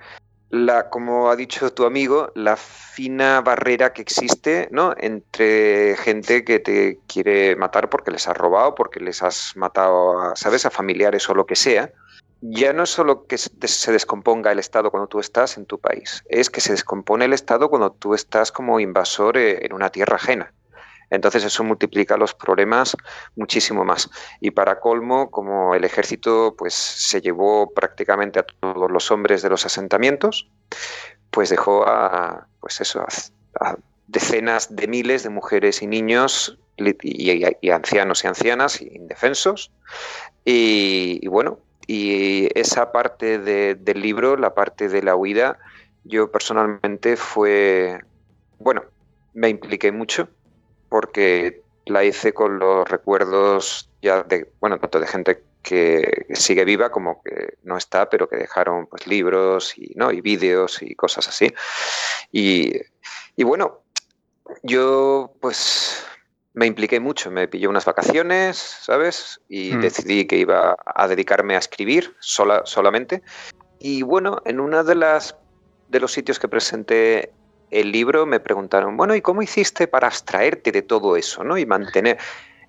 la, como ha dicho tu amigo, la fina barrera que existe entre gente que te quiere matar porque les has robado, porque les has matado, a, ¿sabes?, a familiares o lo que sea. Ya no es solo que se descomponga el Estado cuando tú estás en tu país, es que se descompone el Estado cuando tú estás como invasor eh, en una tierra ajena. Entonces eso multiplica los problemas muchísimo más. Y para colmo, como el ejército pues, se llevó prácticamente a todos los hombres de los asentamientos, pues dejó a, pues eso, a, decenas de miles de mujeres y niños y, ancianos y ancianas indefensos. Y, bueno, y esa parte del libro, la parte de la huida, yo personalmente fue, bueno, me impliqué mucho porque la hice con los recuerdos ya de, bueno, tanto de gente que sigue viva como que no está, pero que dejaron pues libros y, ¿no? y vídeos y cosas así. Y, bueno, yo pues me impliqué mucho, me pillé unas vacaciones, ¿sabes? Y mm. decidí que iba a dedicarme a escribir sola, solamente. Y bueno, en una de las de los sitios que presenté el libro me preguntaron, bueno, ¿y cómo hiciste para abstraerte de todo eso, ¿no? Y mantener...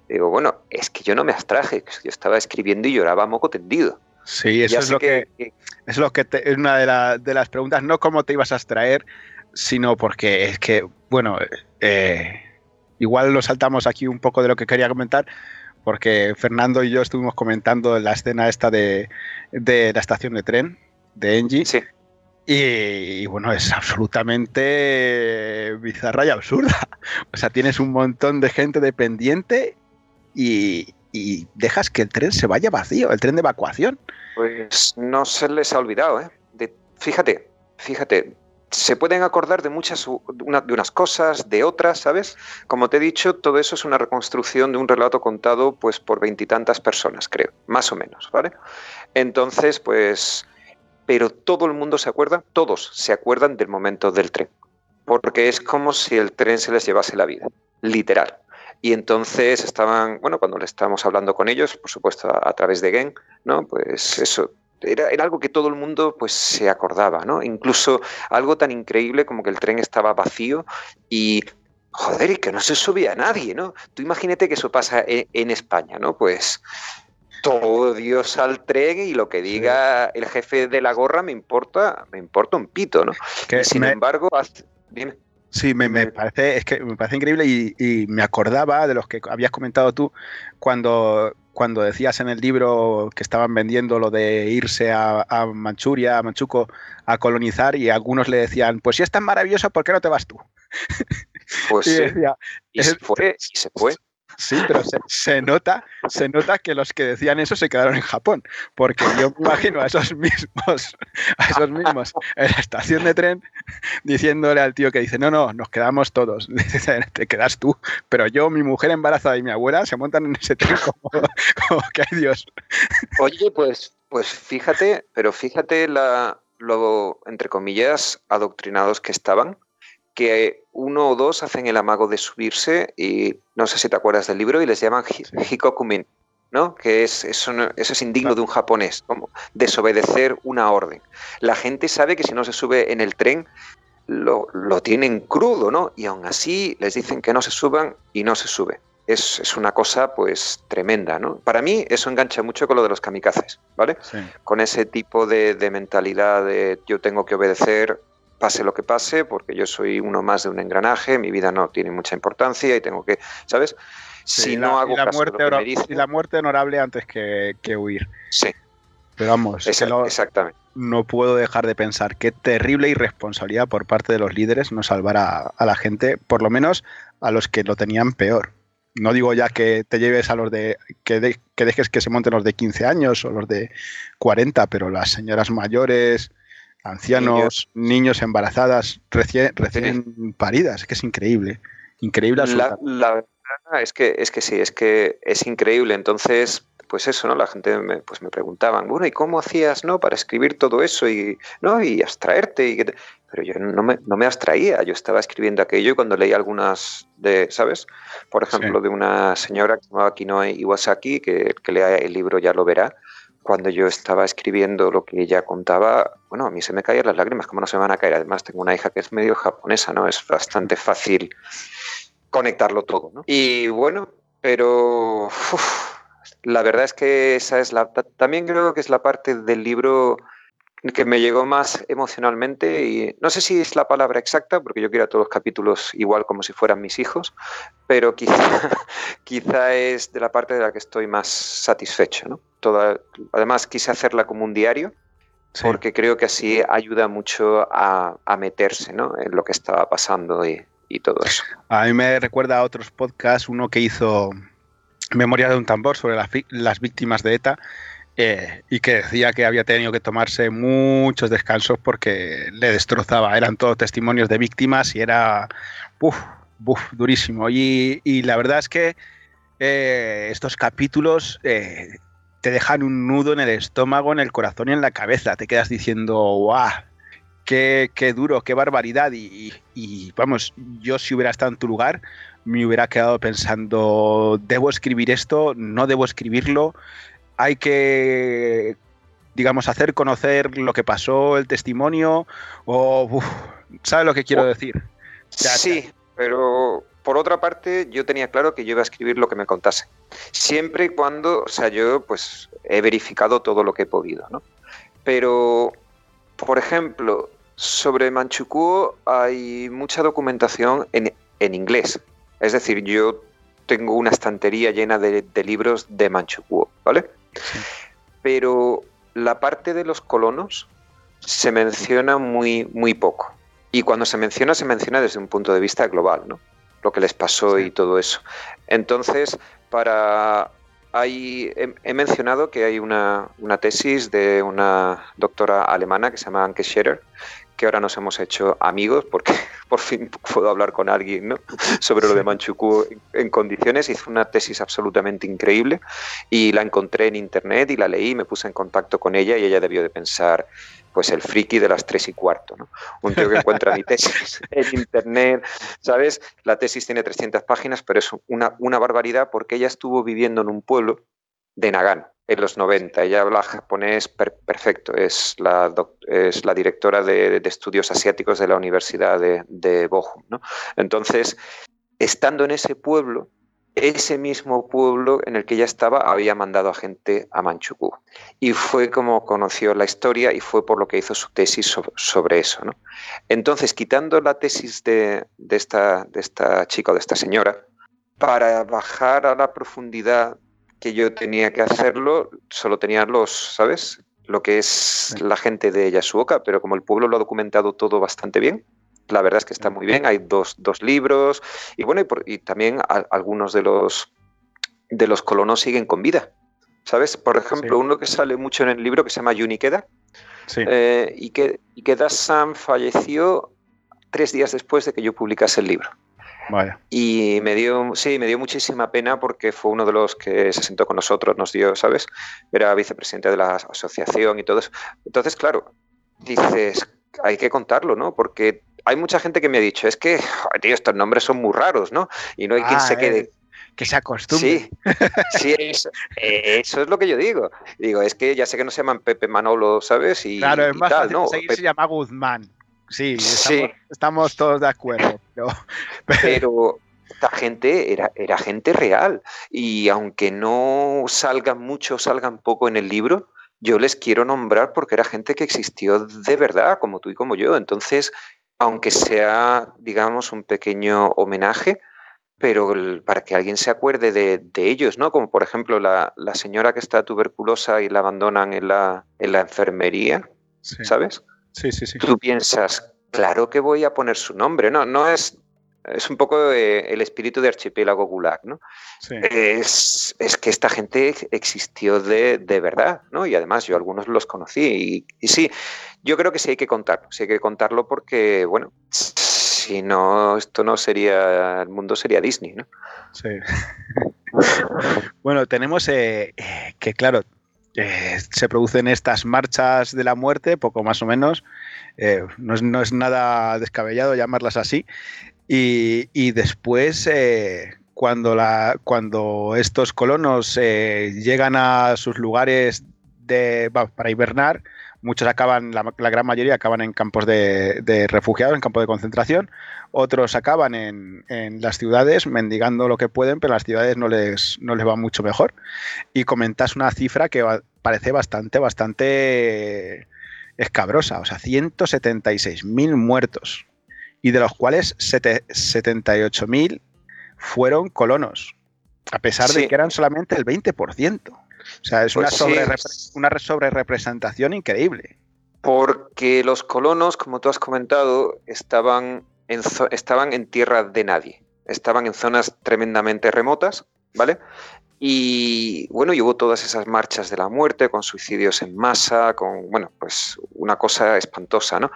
Digo, bueno, es que yo no me abstraje, yo estaba escribiendo y lloraba moco tendido. Sí, eso es lo que, es lo que es una de, de, las preguntas, no cómo te ibas a abstraer, sino porque es que, bueno, eh, igual lo saltamos aquí un poco de lo que quería comentar, porque Fernando y yo estuvimos comentando la escena esta de, de la estación de tren de Engie. Sí. Y, bueno, es absolutamente bizarra y absurda. O sea, tienes un montón de gente dependiente y, dejas que el tren se vaya vacío, el tren de evacuación. Pues no se les ha olvidado, ¿eh? fíjate, fíjate, se pueden acordar de muchas, de unas cosas, de otras, ¿sabes? Como te he dicho, todo eso es una reconstrucción de un relato contado pues por veintitantas personas, creo, más o menos, ¿vale? Entonces, pues pero todo el mundo se acuerda, todos se acuerdan del momento del tren, porque es como si el tren se les llevase la vida, literal. Y entonces estaban, bueno, cuando le estábamos hablando con ellos, por supuesto a, través de Gen, ¿no? Pues eso, era, algo que todo el mundo pues se acordaba, ¿no? Incluso algo tan increíble como que el tren estaba vacío y joder, y que no se subía nadie, ¿no? Tú imagínate que eso pasa en, en España, ¿no? Pues todo Dios al tren y lo que diga el jefe de la gorra me importa, me importa un pito, ¿no? Que sin embargo, dime. Sí, me, parece, es que me parece increíble y, me acordaba de los que habías comentado tú cuando, cuando decías en el libro que estaban vendiendo lo de irse a, Manchuria, a Manchuco, a colonizar y algunos le decían, pues si es tan maravilloso, ¿por qué no te vas tú? Pues sí. y se fue, y se fue. Sí, pero se, nota, se nota que los que decían eso se quedaron en Japón, porque yo me imagino a esos mismos, a esos mismos en la estación de tren diciéndole al tío que dice, no, no, nos quedamos todos, te quedas tú, pero yo, mi mujer embarazada y mi abuela se montan en ese tren como, que hay Dios. Oye, pues, pues fíjate, pero fíjate la, lo, entre comillas, adoctrinados que estaban, que uno o dos hacen el amago de subirse y no sé si te acuerdas del libro y les llaman hikokumin, ¿no? Que es, eso, eso es indigno de un japonés, como desobedecer una orden. La gente sabe que si no se sube en el tren lo, tienen crudo, ¿no? Y aún así les dicen que no se suban y no se sube. Es, es, una cosa pues tremenda, ¿no? Para mí eso engancha mucho con lo de los kamikazes, ¿vale? Con ese tipo de, de mentalidad de yo tengo que obedecer pase lo que pase, porque yo soy uno más de un engranaje, mi vida no tiene mucha importancia y tengo que, ¿sabes? Si no hago la, muerte y la muerte honorable antes que, huir. Sí. Pero vamos, exactamente. No puedo dejar de pensar qué terrible irresponsabilidad por parte de los líderes no salvar a, la gente, por lo menos a los que lo tenían peor. No digo ya que te lleves a los de que, que dejes que se monten los de 15 años o los de 40, pero las señoras mayores, ancianos, niños, embarazadas, recién, recién paridas, es que es increíble, increíble la, la, verdad es que, es que sí, es que es increíble, entonces, pues eso, ¿no? La gente me, pues me preguntaban, bueno, ¿y cómo hacías, no, para escribir todo eso y, ¿no? y abstraerte? Y Pero yo no me, no me abstraía, yo estaba escribiendo aquello y cuando leí algunas de, ¿sabes? Por ejemplo, de una señora que se llamaba Kinoe Iwasaki, que que lea el libro ya lo verá, cuando yo estaba escribiendo lo que ella contaba, bueno, a mí se me caían las lágrimas, como no se me van a caer? Además, tengo una hija que es medio japonesa, ¿no? Es bastante fácil conectarlo todo, ¿no? Y bueno, pero la verdad es que esa es la... También creo que es la parte del libro que me llegó más emocionalmente y no sé si es la palabra exacta, porque yo quiero todos los capítulos igual como si fueran mis hijos, pero quizá, quizá es de la parte de la que estoy más satisfecho. ¿no? Toda, además quise hacerla como un diario, porque creo que así ayuda mucho a, meterse ¿no? en lo que estaba pasando y, y todo eso. A mí me recuerda a otros podcasts, uno que hizo Memoria de un tambor sobre las víctimas de ETA, eh, y que decía que había tenido que tomarse muchos descansos porque le destrozaba. Eran todos testimonios de víctimas y era. Uf, buf, durísimo. Y, la verdad es que eh, estos capítulos eh, te dejan un nudo en el estómago, en el corazón y en la cabeza. Te quedas diciendo, ¡guau! Qué, qué duro, qué barbaridad. Y, y, vamos, yo si hubiera estado en tu lugar, me hubiera quedado pensando, ¿debo escribir esto? ¿No debo escribirlo? Hay que digamos, hacer conocer lo que pasó, el testimonio, o... ¿Sabes lo que quiero decir? sí, pero por otra parte, yo tenía claro que yo iba a escribir lo que me contase. Siempre y cuando, o sea, yo pues he verificado todo lo que he podido, ¿no? Pero, por ejemplo, sobre Manchukuo hay mucha documentación en, inglés. Es decir, yo tengo una estantería llena de, libros de Manchukuo, ¿vale? Pero la parte de los colonos se menciona muy, muy poco. Y cuando se menciona, se menciona desde un punto de vista global, ¿no? Lo que les pasó y todo eso. Entonces, para hay, he, mencionado que hay una, una, tesis de una doctora alemana que se llama Anke Scherer, que ahora nos hemos hecho amigos porque por fin puedo hablar con alguien ¿no? sobre lo de Manchukuo en condiciones. Hizo una tesis absolutamente increíble y la encontré en internet y la leí, me puse en contacto con ella y ella debió de pensar, pues el friki de las tres y cuarto, ¿no? Un tío que encuentra mi tesis en internet, ¿sabes? La tesis tiene 300 páginas, pero es una, una barbaridad porque ella estuvo viviendo en un pueblo de Nagano en los 90. Ella habla japonés perfecto, es la, es la directora de, estudios asiáticos de la Universidad de, de Bochum. ¿no? Entonces, estando en ese pueblo, ese mismo pueblo en el que ella estaba había mandado a gente a Manchukuo. Y fue como conoció la historia y fue por lo que hizo su tesis sobre, eso. ¿no? Entonces, quitando la tesis de, de, esta, de esta chica o de esta señora, para bajar a la profundidad que yo tenía que hacerlo, solo tenían los, ¿sabes? Lo que es la gente de Yasuoka, pero como el pueblo lo ha documentado todo bastante bien, la verdad es que está muy bien. Hay dos, libros y bueno, y, también algunos de los, de los colonos siguen con vida. ¿Sabes? Por ejemplo, uno que sale mucho en el libro que se llama Yunikeda. Sí. Eh, y que Ikeda-san falleció tres días después de que yo publicase el libro. Y me dio, sí, me dio muchísima pena porque fue uno de los que se sentó con nosotros, nos dio, ¿sabes? Era vicepresidente de la asociación y todo eso. Entonces, claro, dices, hay que contarlo, ¿no? Porque hay mucha gente que me ha dicho, es que, tío, estos nombres son muy raros, ¿no? Y no hay quien se ah, quede. que se acostumbre. Sí, sí eso, es lo que yo digo. Digo, es que ya sé que no se llaman Pepe Manolo, ¿sabes? Y, claro, es más tal, ¿no? se llama Guzmán. Sí, estamos, todos de acuerdo. Pero, esta gente era, era gente real. Y aunque no salgan mucho, salgan poco en el libro, yo les quiero nombrar porque era gente que existió de verdad, como tú y como yo. Entonces, aunque sea, digamos, un pequeño homenaje, pero para que alguien se acuerde de, ellos, ¿no? Como por ejemplo la, señora que está tuberculosa y la abandonan en la, en la enfermería, ¿sabes? Sí, sí, sí. Tú piensas, claro que voy a poner su nombre, ¿no? No es. Es un poco el espíritu de archipiélago gulag, ¿no? Sí. Es, que esta gente existió de, verdad, ¿no? Y además yo algunos los conocí. Y, sí, yo creo que sí hay que contarlo. Sí hay que contarlo porque, bueno, si no, esto no sería. El mundo sería Disney, ¿no? Sí. bueno, tenemos eh, que, claro, eh, se producen estas marchas de la muerte, poco más o menos, eh, no, es, nada descabellado llamarlas así, y, después eh, cuando, la, cuando estos colonos llegan a sus lugares de, para hibernar, muchos acaban, la, gran mayoría acaban en campos de, refugiados, en campos de concentración, otros acaban en, las ciudades mendigando lo que pueden, pero las ciudades no les, no les va mucho mejor. Y comentas una cifra que parece bastante, bastante escabrosa, o sea, 176.000 muertos, y de los cuales 78.000 fueron colonos, a pesar de que eran solamente el 20%. O sea, es una, pues sobre, representación increíble. Porque los colonos, como tú has comentado, estaban en, estaban en tierra de nadie. Estaban en zonas tremendamente remotas, ¿vale? Y bueno, y hubo todas esas marchas de la muerte, con suicidios en masa, con, bueno, pues una cosa espantosa, ¿no?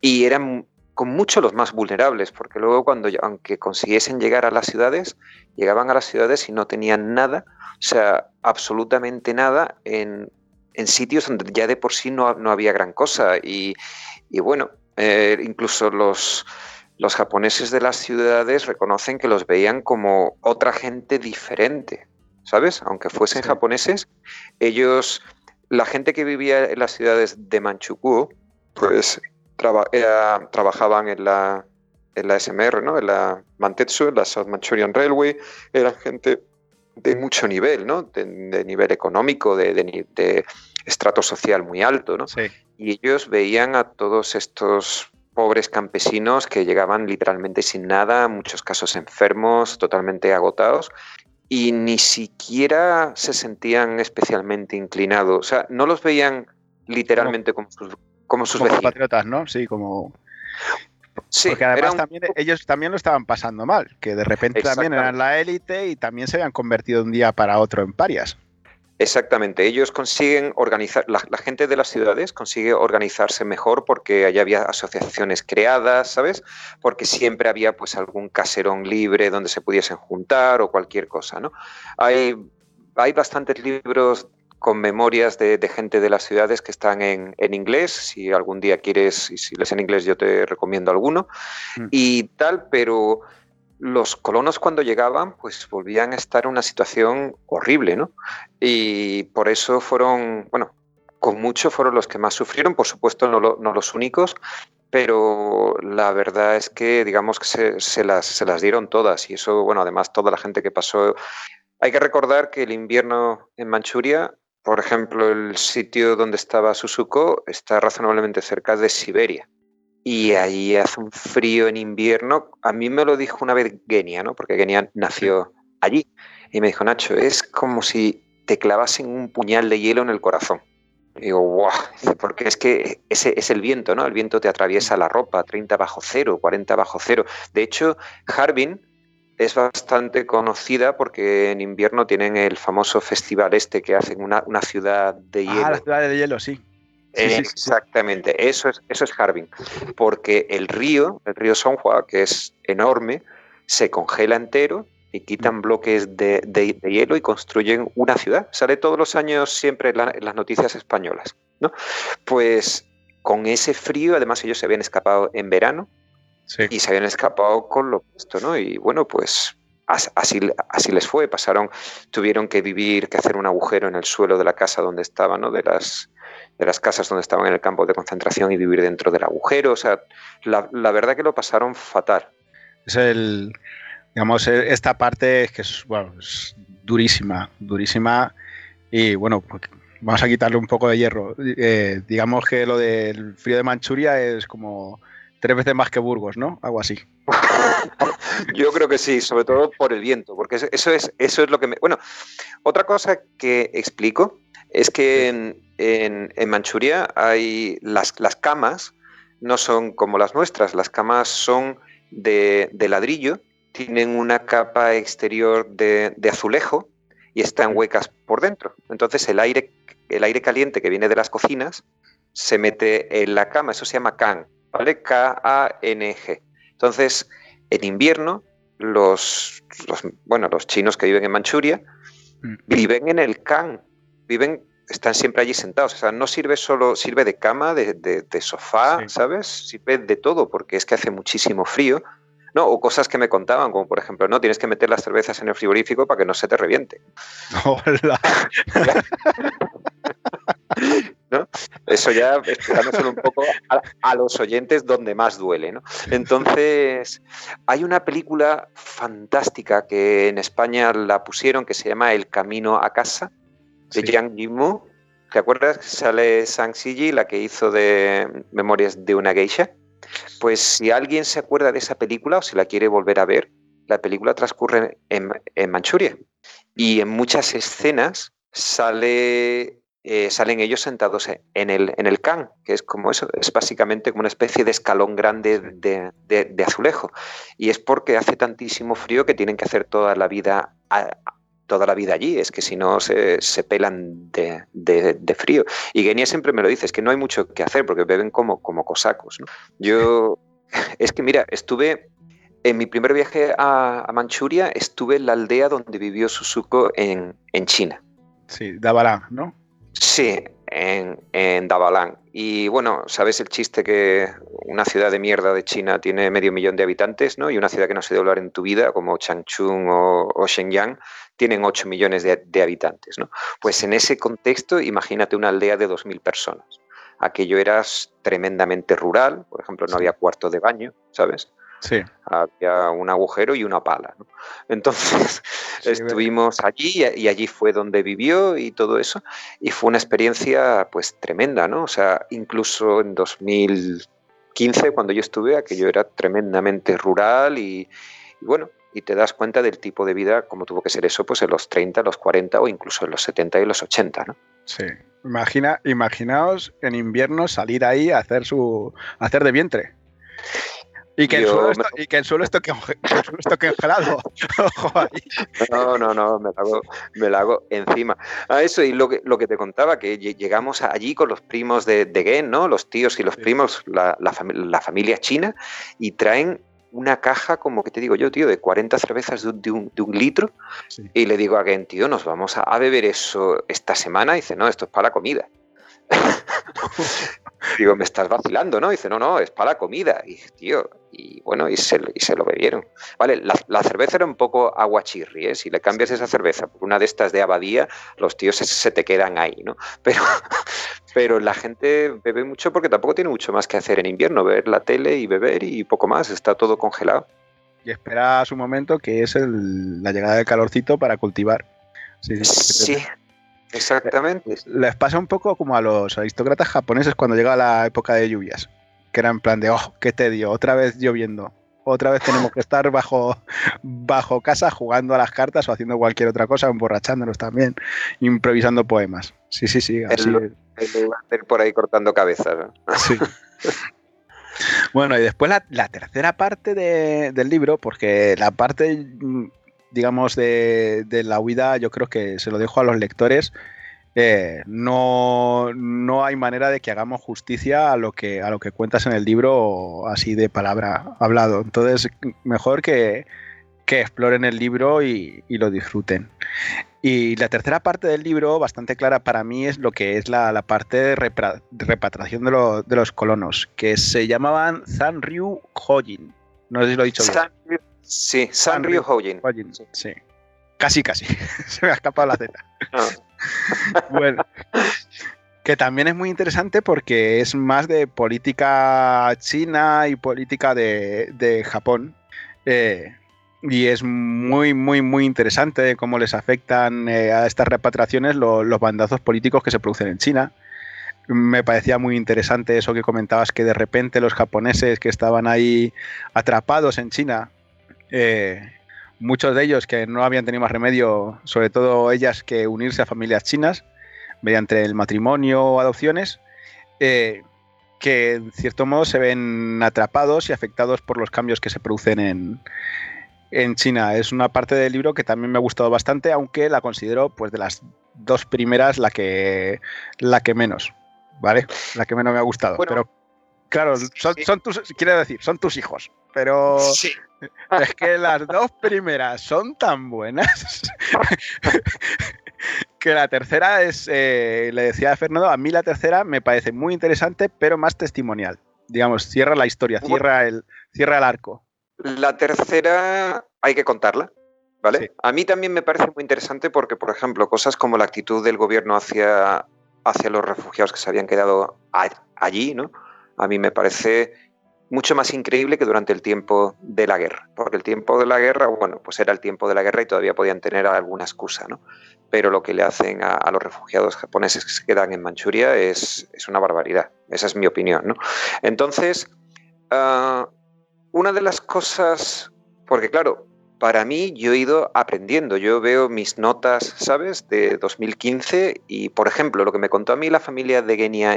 Y eran con mucho los más vulnerables, porque luego cuando, aunque consiguiesen llegar a las ciudades, llegaban a las ciudades y no tenían nada, o sea, absolutamente nada en, sitios donde ya de por sí no, no había gran cosa. Y, bueno, eh, incluso los, los japoneses de las ciudades reconocen que los veían como otra gente diferente, ¿sabes? Aunque fuesen japoneses, ellos, la gente que vivía en las ciudades de Manchukuo, pues trabajaban en la, en la SMR, ¿no? En la Mantetsu, en la South Manchurian Railway, eran gente de mucho nivel, ¿no? De, nivel económico, de, de, estrato social muy alto, ¿no? Y ellos veían a todos estos pobres campesinos que llegaban literalmente sin nada, muchos casos enfermos, totalmente agotados, y ni siquiera se sentían especialmente inclinados. O sea, no los veían literalmente como sus, como sus patriotas, ¿no? Sí, como... Sí, Porque además también, ellos también lo estaban pasando mal, que de repente también eran la élite y también se habían convertido de un día para otro en parias. Exactamente, ellos consiguen organizar, la, gente de las ciudades consigue organizarse mejor porque allá había asociaciones creadas, ¿sabes? Porque siempre había pues algún caserón libre donde se pudiesen juntar o cualquier cosa, ¿no? Hay, hay bastantes libros con memorias de, gente de las ciudades que están en, inglés. Si algún día quieres, y si lees en inglés, yo te recomiendo alguno. Mm. Y tal, pero los colonos cuando llegaban, pues volvían a estar en una situación horrible, ¿no? Y por eso fueron, bueno, con mucho fueron los que más sufrieron, por supuesto no, los únicos, pero la verdad es que digamos que se, se, las, se las dieron todas y eso, bueno, además toda la gente que pasó... Hay que recordar que el invierno en Manchuria por ejemplo, el sitio donde estaba Susuko está razonablemente cerca de Siberia. Y ahí hace un frío en invierno. A mí me lo dijo una vez Genia, ¿no? Porque Genia nació allí. Y me dijo, Nacho, es como si te clavasen un puñal de hielo en el corazón. Y digo, ¡guau! Porque es que ese es el viento, ¿no? El viento te atraviesa la ropa, 30 bajo cero, 40 bajo cero. De hecho, Harbin, es bastante conocida porque en invierno tienen el famoso festival este que hacen una, ciudad de hielo. Ah, la ciudad de hielo, sí. Exactamente, Eso, es, eso es Harbin, porque el río, el río Songhua, que es enorme, se congela entero y quitan mm. bloques de, hielo y construyen una ciudad. Sale todos los años siempre en, las noticias españolas. ¿no? Pues con ese frío, además ellos se habían escapado en verano, y se habían escapado con lo puesto, ¿no? Y bueno, pues así, así les fue. Pasaron, tuvieron que vivir, que hacer un agujero en el suelo de la casa donde estaban, ¿no? De las, de las casas donde estaban en el campo de concentración y vivir dentro del agujero. O sea, la, verdad que lo pasaron fatal. Es el, digamos, e, esta parte que es, bueno, es durísima, durísima. Y bueno, vamos a quitarle un poco de hierro. Eh, digamos que lo del frío de Manchuria es como tres veces más que Burgos, ¿no? Algo así. Yo creo que sí, sobre todo por el viento, porque eso es, eso es lo que me... Bueno, otra cosa que explico es que en, Manchuria hay las, las, camas, no son como las nuestras, las camas son de, ladrillo, tienen una capa exterior de, azulejo y están huecas por dentro. Entonces el aire, el aire caliente que viene de las cocinas se mete en la cama, eso se llama can, ¿vale? K-A-N-G. Entonces, en invierno, los, bueno, los chinos que viven en Manchuria mm. viven en el Kan, viven, están siempre allí sentados. O sea, no sirve solo, sirve de cama, de, sofá, ¿sabes? Sirve de todo, porque es que hace muchísimo frío. No, o cosas que me contaban, como por ejemplo, no, tienes que meter las cervezas en el frigorífico para que no se te reviente. Hola. Eso ya explicándoselo un poco a, los oyentes donde más duele. ¿no? Entonces, hay una película fantástica que en España la pusieron que se llama El Camino a Casa, de Jiang Yimou. ¿Te acuerdas? Sale Sang Siji, la que hizo de Memorias de una geisha. Pues si alguien se acuerda de esa película o si la quiere volver a ver, la película transcurre en, en Manchuria. Y en muchas escenas sale eh, salen ellos sentados en el, en el can, que es como eso, es básicamente como una especie de escalón grande de, azulejo. Y es porque hace tantísimo frío que tienen que hacer toda la vida toda la vida allí, es que si no se, pelan de, frío. Y Genia siempre me lo dice, es que no hay mucho que hacer porque beben como, como cosacos. Yo es que mira, estuve en mi primer viaje a, Manchuria, estuve en la aldea donde vivió Suzuko en, en China. Sí, Dabalang, ¿no? Sí, en, en Dabalang. Y bueno, sabes el chiste que una ciudad de mierda de China tiene medio millón de habitantes, ¿no? Y una ciudad que no se debe hablar en tu vida, como Changchun o, o Shenyang, tienen 8 millones de, de, habitantes, ¿no? Pues en ese contexto, imagínate una aldea de 2.000 personas. Aquello era tremendamente rural, por ejemplo, no había cuarto de baño, ¿sabes? Sí. Había un agujero y una pala. ¿no? Entonces sí, estuvimos allí y allí fue donde vivió y todo eso. Y fue una experiencia pues tremenda, ¿no? O sea, incluso en 2015, cuando yo estuve, aquello era tremendamente rural y, y bueno, y te das cuenta del tipo de vida como tuvo que ser eso pues en los 30, los 40 o incluso en los 70 y los 80, ¿no? Sí. Imagina, imaginaos en invierno salir ahí a hacer su a hacer de vientre. Y que, el suelo, esto, y que el suelo esté, congelado. No, no, no, me la hago, me la hago encima. A eso, y lo que, lo que te contaba, que llegamos allí con los primos de, de Gen, ¿no? Los tíos y los primos, la, la, la familia china, y traen una caja, como que te digo yo, tío, de 40 cervezas de un, de un, de un litro. Sí. Y le digo a Gen, tío, nos vamos a, a, beber eso esta semana. Y dice, no, esto es para la comida. digo, me estás vacilando, ¿no? Y dice, no, no, es para la comida. Y tío, y bueno, y se, y se lo bebieron. Vale, la, la, cerveza era un poco aguachirri, ¿eh? Si le cambias esa cerveza por una de estas de abadía, los tíos se, se te quedan ahí, ¿no? Pero, pero la gente bebe mucho porque tampoco tiene mucho más que hacer en invierno, ver la tele y beber y poco más, está todo congelado. Y espera su momento, que es el, la llegada del calorcito para cultivar. Sí, sí, sí exactamente. Les pasa un poco como a los aristócratas japoneses cuando llega la época de lluvias, que era en plan de, oh, qué tedio, otra vez lloviendo. Otra vez tenemos que estar bajo, bajo casa jugando a las cartas o haciendo cualquier otra cosa, emborrachándonos también, improvisando poemas. Sí, sí, sí. Así el, el, por ahí cortando cabezas. ¿no? Sí. bueno, y después la, la tercera parte de, del libro, porque la parte, digamos, de, de, la huida, yo creo que se lo dejo a los lectores. Eh, no, no, hay manera de que hagamos justicia a lo que, a lo que cuentas en el libro así de palabra hablado. Entonces, mejor que, que exploren el libro y, y, lo disfruten. Y la tercera parte del libro, bastante clara para mí, es lo que es la, la parte de, repra, de repatriación de, lo, de, los colonos, que se llamaban Sanryu Hojin. No sé si lo he dicho San, bien. Sí, Sanryu Hojin. Hojin. Sí. sí. Casi, casi. se me ha escapado la Z. Bueno. Que también es muy interesante porque es más de política china y política de, Japón. Eh, y es muy, muy, muy interesante cómo les afectan eh, a estas repatriaciones lo, los bandazos políticos que se producen en China. Me parecía muy interesante eso que comentabas, que de repente los japoneses que estaban ahí atrapados en China, eh, muchos de ellos que no habían tenido más remedio, sobre todo ellas, que unirse a familias chinas mediante el matrimonio o adopciones, eh, que en cierto modo se ven atrapados y afectados por los cambios que se producen en, en China. Es una parte del libro que también me ha gustado bastante, aunque la considero, pues, de las dos primeras, la que, la que menos, ¿vale? La que menos me ha gustado. Bueno, pero, claro, son, son, tus, quiero decir, son tus hijos, pero sí. es que las dos primeras son tan buenas que la tercera es, eh, le decía a Fernando, a mí la tercera me parece muy interesante, pero más testimonial. Digamos, cierra la historia, cierra el, cierra el arco. La tercera hay que contarla, ¿vale? Sí. A mí también me parece muy interesante porque, por ejemplo, cosas como la actitud del gobierno hacia, hacia los refugiados que se habían quedado allí, ¿no? A mí me parece mucho más increíble que durante el tiempo de la guerra, porque el tiempo de la guerra, bueno, pues era el tiempo de la guerra y todavía podían tener alguna excusa, ¿no? Pero lo que le hacen a, los refugiados japoneses que se quedan en Manchuria es, es, una barbaridad, esa es mi opinión, ¿no? Entonces, uh, una de las cosas, porque claro, para mí yo he ido aprendiendo, yo veo mis notas, ¿sabes?, de 2015 y, por ejemplo, lo que me contó a mí la familia de Genia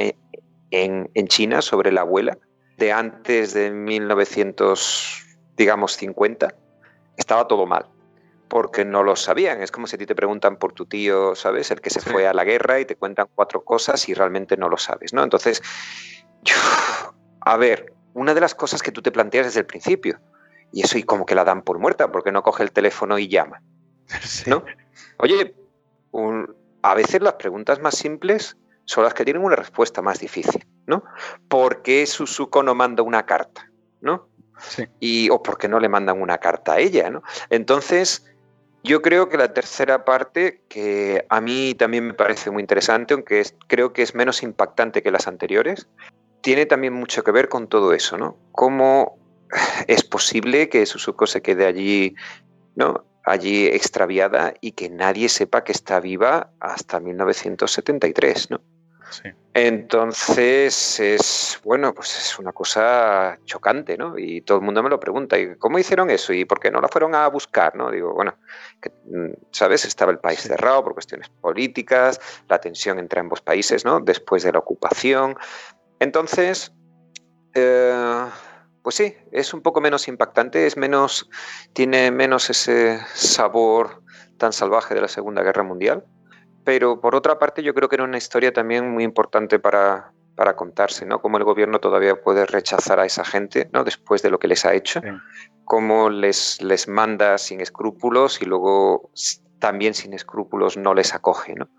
en, en China sobre la abuela de antes de 1900, digamos, 50, estaba todo mal porque no lo sabían. Es como si a ti te preguntan por tu tío, ¿sabes? El que se fue a la guerra y te cuentan cuatro cosas y realmente no lo sabes, ¿no? Entonces, yo, a ver, una de las cosas que tú te planteas desde el principio. Y eso y como que la dan por muerta, porque no coge el teléfono y llama. ¿No? Oye, a veces las preguntas más simples son las que tienen una respuesta más difícil, ¿no? ¿Por qué Susuko no manda una carta? ¿No? Sí. Y, o por qué no le mandan una carta a ella, ¿no? Entonces, yo creo que la tercera parte, que a mí también me parece muy interesante, aunque creo que es menos impactante que las anteriores, tiene también mucho que ver con todo eso, ¿no? Cómo es posible que Susuko se quede allí, ¿no? Allí extraviada y que nadie sepa que está viva hasta 1973, ¿no? Entonces es, bueno, pues es una cosa chocante, ¿no? Y todo el mundo me lo pregunta, ¿y cómo hicieron eso? ¿Y por qué no la fueron a buscar? ¿no? Digo, bueno, mm, ¿sabes? Estaba el país cerrado por cuestiones políticas, la tensión entre ambos países, ¿no? Después de la ocupación. Entonces, eh, pues sí, es un poco menos impactante, es menos, tiene menos ese sabor tan salvaje de la Segunda Guerra Mundial. Pero por otra parte, yo creo que era una historia también muy importante para, para contarse, ¿no? Cómo el gobierno todavía puede rechazar a esa gente, ¿no? Después de lo que les ha hecho, cómo les, les manda sin escrúpulos y luego también sin escrúpulos no les acoge, ¿no?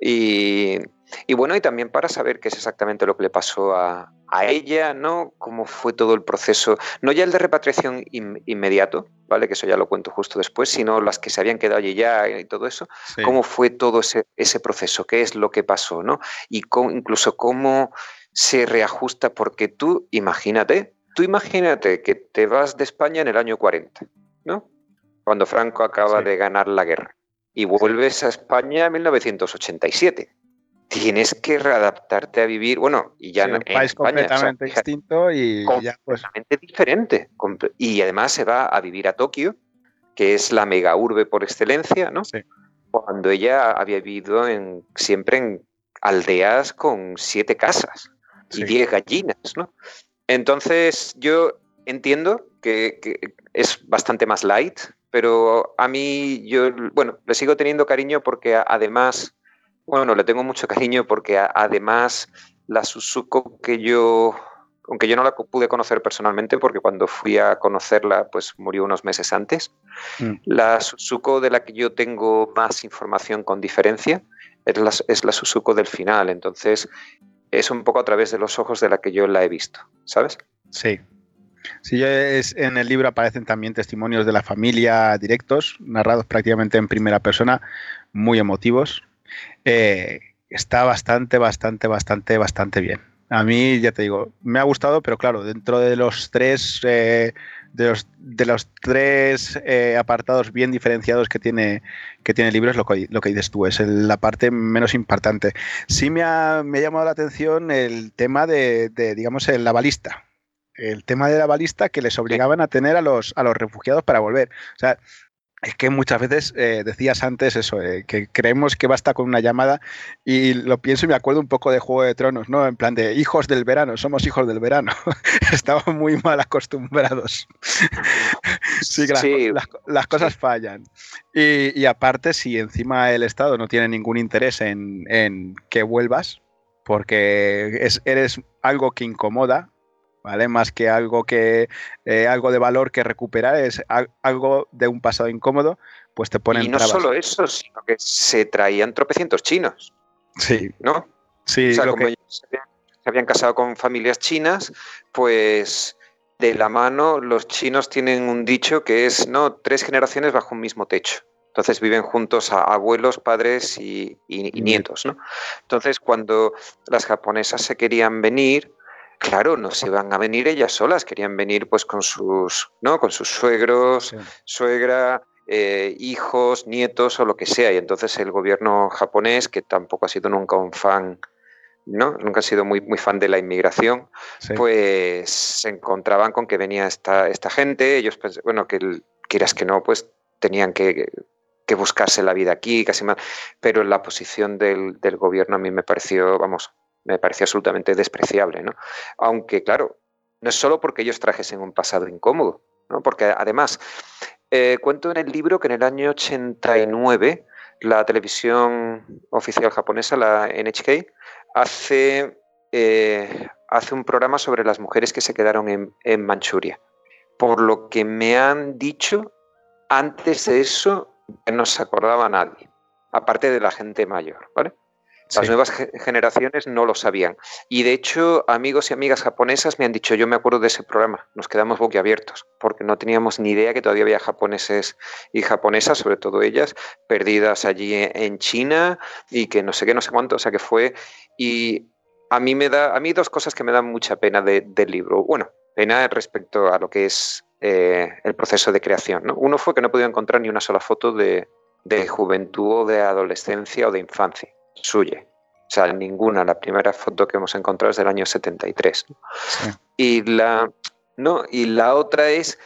Y, y bueno, y también para saber qué es exactamente lo que le pasó a, a ella, ¿no? Cómo fue todo el proceso, no ya el de repatriación inmediato, ¿vale? Que eso ya lo cuento justo después, sino las que se habían quedado allí ya y todo eso. Cómo fue todo ese, ese, proceso, qué es lo que pasó, ¿no? Y incluso cómo se reajusta, porque tú, imagínate, tú imagínate que te vas de España en el año 40, ¿no? Cuando Franco acaba de ganar la guerra. Y vuelves a España en 1987 tienes que readaptarte a vivir, bueno, y ya en un país completamente distinto y pues completamente diferente. Y además se va a vivir a Tokio, que es la mega urbe por excelencia, ¿no? Cuando ella había vivido en, siempre en aldeas con siete casas y diez gallinas, ¿no? Entonces yo entiendo que, que, es bastante más light, pero a mí yo, bueno, le sigo teniendo cariño porque además bueno, le tengo mucho cariño porque además la Suzuko que yo, aunque yo no la pude conocer personalmente porque cuando fui a conocerla pues murió unos meses antes, mm. la Suzuko de la que yo tengo más información con diferencia es la, es la Suzuko del final, entonces es un poco a través de los ojos de la que yo la he visto, ¿sabes? Sí, Sí, es, en el libro aparecen también testimonios de la familia directos, narrados prácticamente en primera persona, muy emotivos. Eh, está bastante, bastante, bastante, bastante bien. A mí, ya te digo, me ha gustado, pero claro, dentro de los tres, eh, de, los, de los tres eh, apartados bien diferenciados que tiene, que tiene el libro es lo que, lo que dices tú, es la parte menos importante. Sí me ha, me ha llamado la atención el tema de, de, digamos, la balista. El tema de la balista que les obligaban a tener a los, a los refugiados para volver. O sea, es que muchas veces eh, decías antes eso, eh, que creemos que basta con una llamada y lo pienso y me acuerdo un poco de Juego de Tronos, ¿no? En plan de hijos del verano, somos hijos del verano. Estamos muy mal acostumbrados. sí, que las, cosas fallan. Y, aparte, si encima el Estado no tiene ningún interés en, en que vuelvas, porque es, eres algo que incomoda, ¿vale? Más que algo que eh, algo de valor que recuperar, es algo de un pasado incómodo, pues te ponen Y no solo eso, sino que se traían tropecientos chinos. Sí. ¿No? Sí, o sea, como ellos se habían, casado con familias chinas, pues de la mano los chinos tienen un dicho que es, ¿no? Tres generaciones bajo un mismo techo. Entonces viven juntos a abuelos, padres y, y, nietos, ¿no? Entonces cuando las japonesas se querían venir, Claro, no se van a venir ellas solas, querían venir pues con sus, ¿no? Con sus suegros, suegra, eh, hijos, nietos o lo que sea. Y entonces el gobierno japonés, que tampoco ha sido nunca un fan, ¿no? Nunca ha sido muy, muy fan de la inmigración, pues se encontraban con que venía esta, esta gente, ellos, pues, bueno, que quieras que no, pues tenían que, que buscarse la vida aquí, casi más. Pero la posición del, del gobierno a mí me pareció, vamos, me parecía absolutamente despreciable, ¿no? Aunque, claro, no es solo porque ellos trajesen un pasado incómodo, ¿no? Porque además, eh, cuento en el libro que en el año 89 la televisión oficial japonesa, la NHK, hace eh, hace un programa sobre las mujeres que se quedaron en, en Manchuria. Por lo que me han dicho, antes de eso no se acordaba nadie, aparte de la gente mayor, ¿vale? Las nuevas generaciones no lo sabían. Y de hecho, amigos y amigas japonesas me han dicho, yo me acuerdo de ese programa, nos quedamos boquiabiertos, porque no teníamos ni idea que todavía había japoneses y japonesas, sobre todo ellas, perdidas allí en China y que no sé qué, no sé cuánto, o sea que fue. Y a mí me da, a mí dos cosas que me dan mucha pena del libro. Bueno, pena respecto a lo que es eh, el proceso de creación. ¿no? Uno fue que no he podido encontrar ni una sola foto de, de juventud o de adolescencia o de infancia suya. O sea, ninguna. La primera foto que hemos encontrado es del año 73. Y, la, no, y la otra es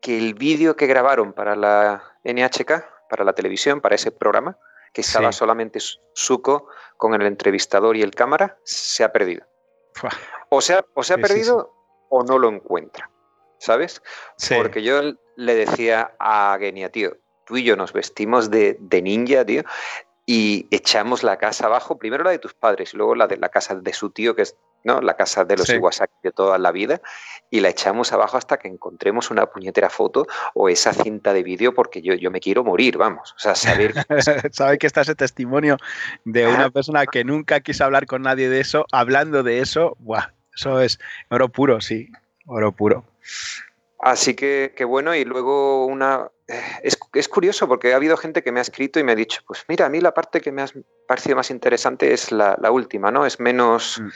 que el vídeo que grabaron para la NHK, para la televisión, para ese programa, que estaba solamente Suco con el entrevistador y el cámara, se ha perdido. O sea, o se ha perdido o no lo encuentra. ¿Sabes? Porque yo le decía a Genia, tío, tú y yo nos vestimos de, de ninja, tío, y echamos la casa abajo, primero la de tus padres y luego la de la casa de su tío, que es ¿no? la casa de los Iwasaki de toda la vida, y la echamos abajo hasta que encontremos una puñetera foto o esa cinta de vídeo, porque yo, yo me quiero morir, vamos. O sea, saber. saber que está ese testimonio de una persona que nunca quiso hablar con nadie de eso, hablando de eso, ¡buah! Eso es oro puro, sí, oro puro. Así que, que bueno, y luego una, es, curioso porque ha habido gente que me ha escrito y me ha dicho, pues mira, a mí la parte que me ha parecido más interesante es la, última, ¿no? Es menos, mm.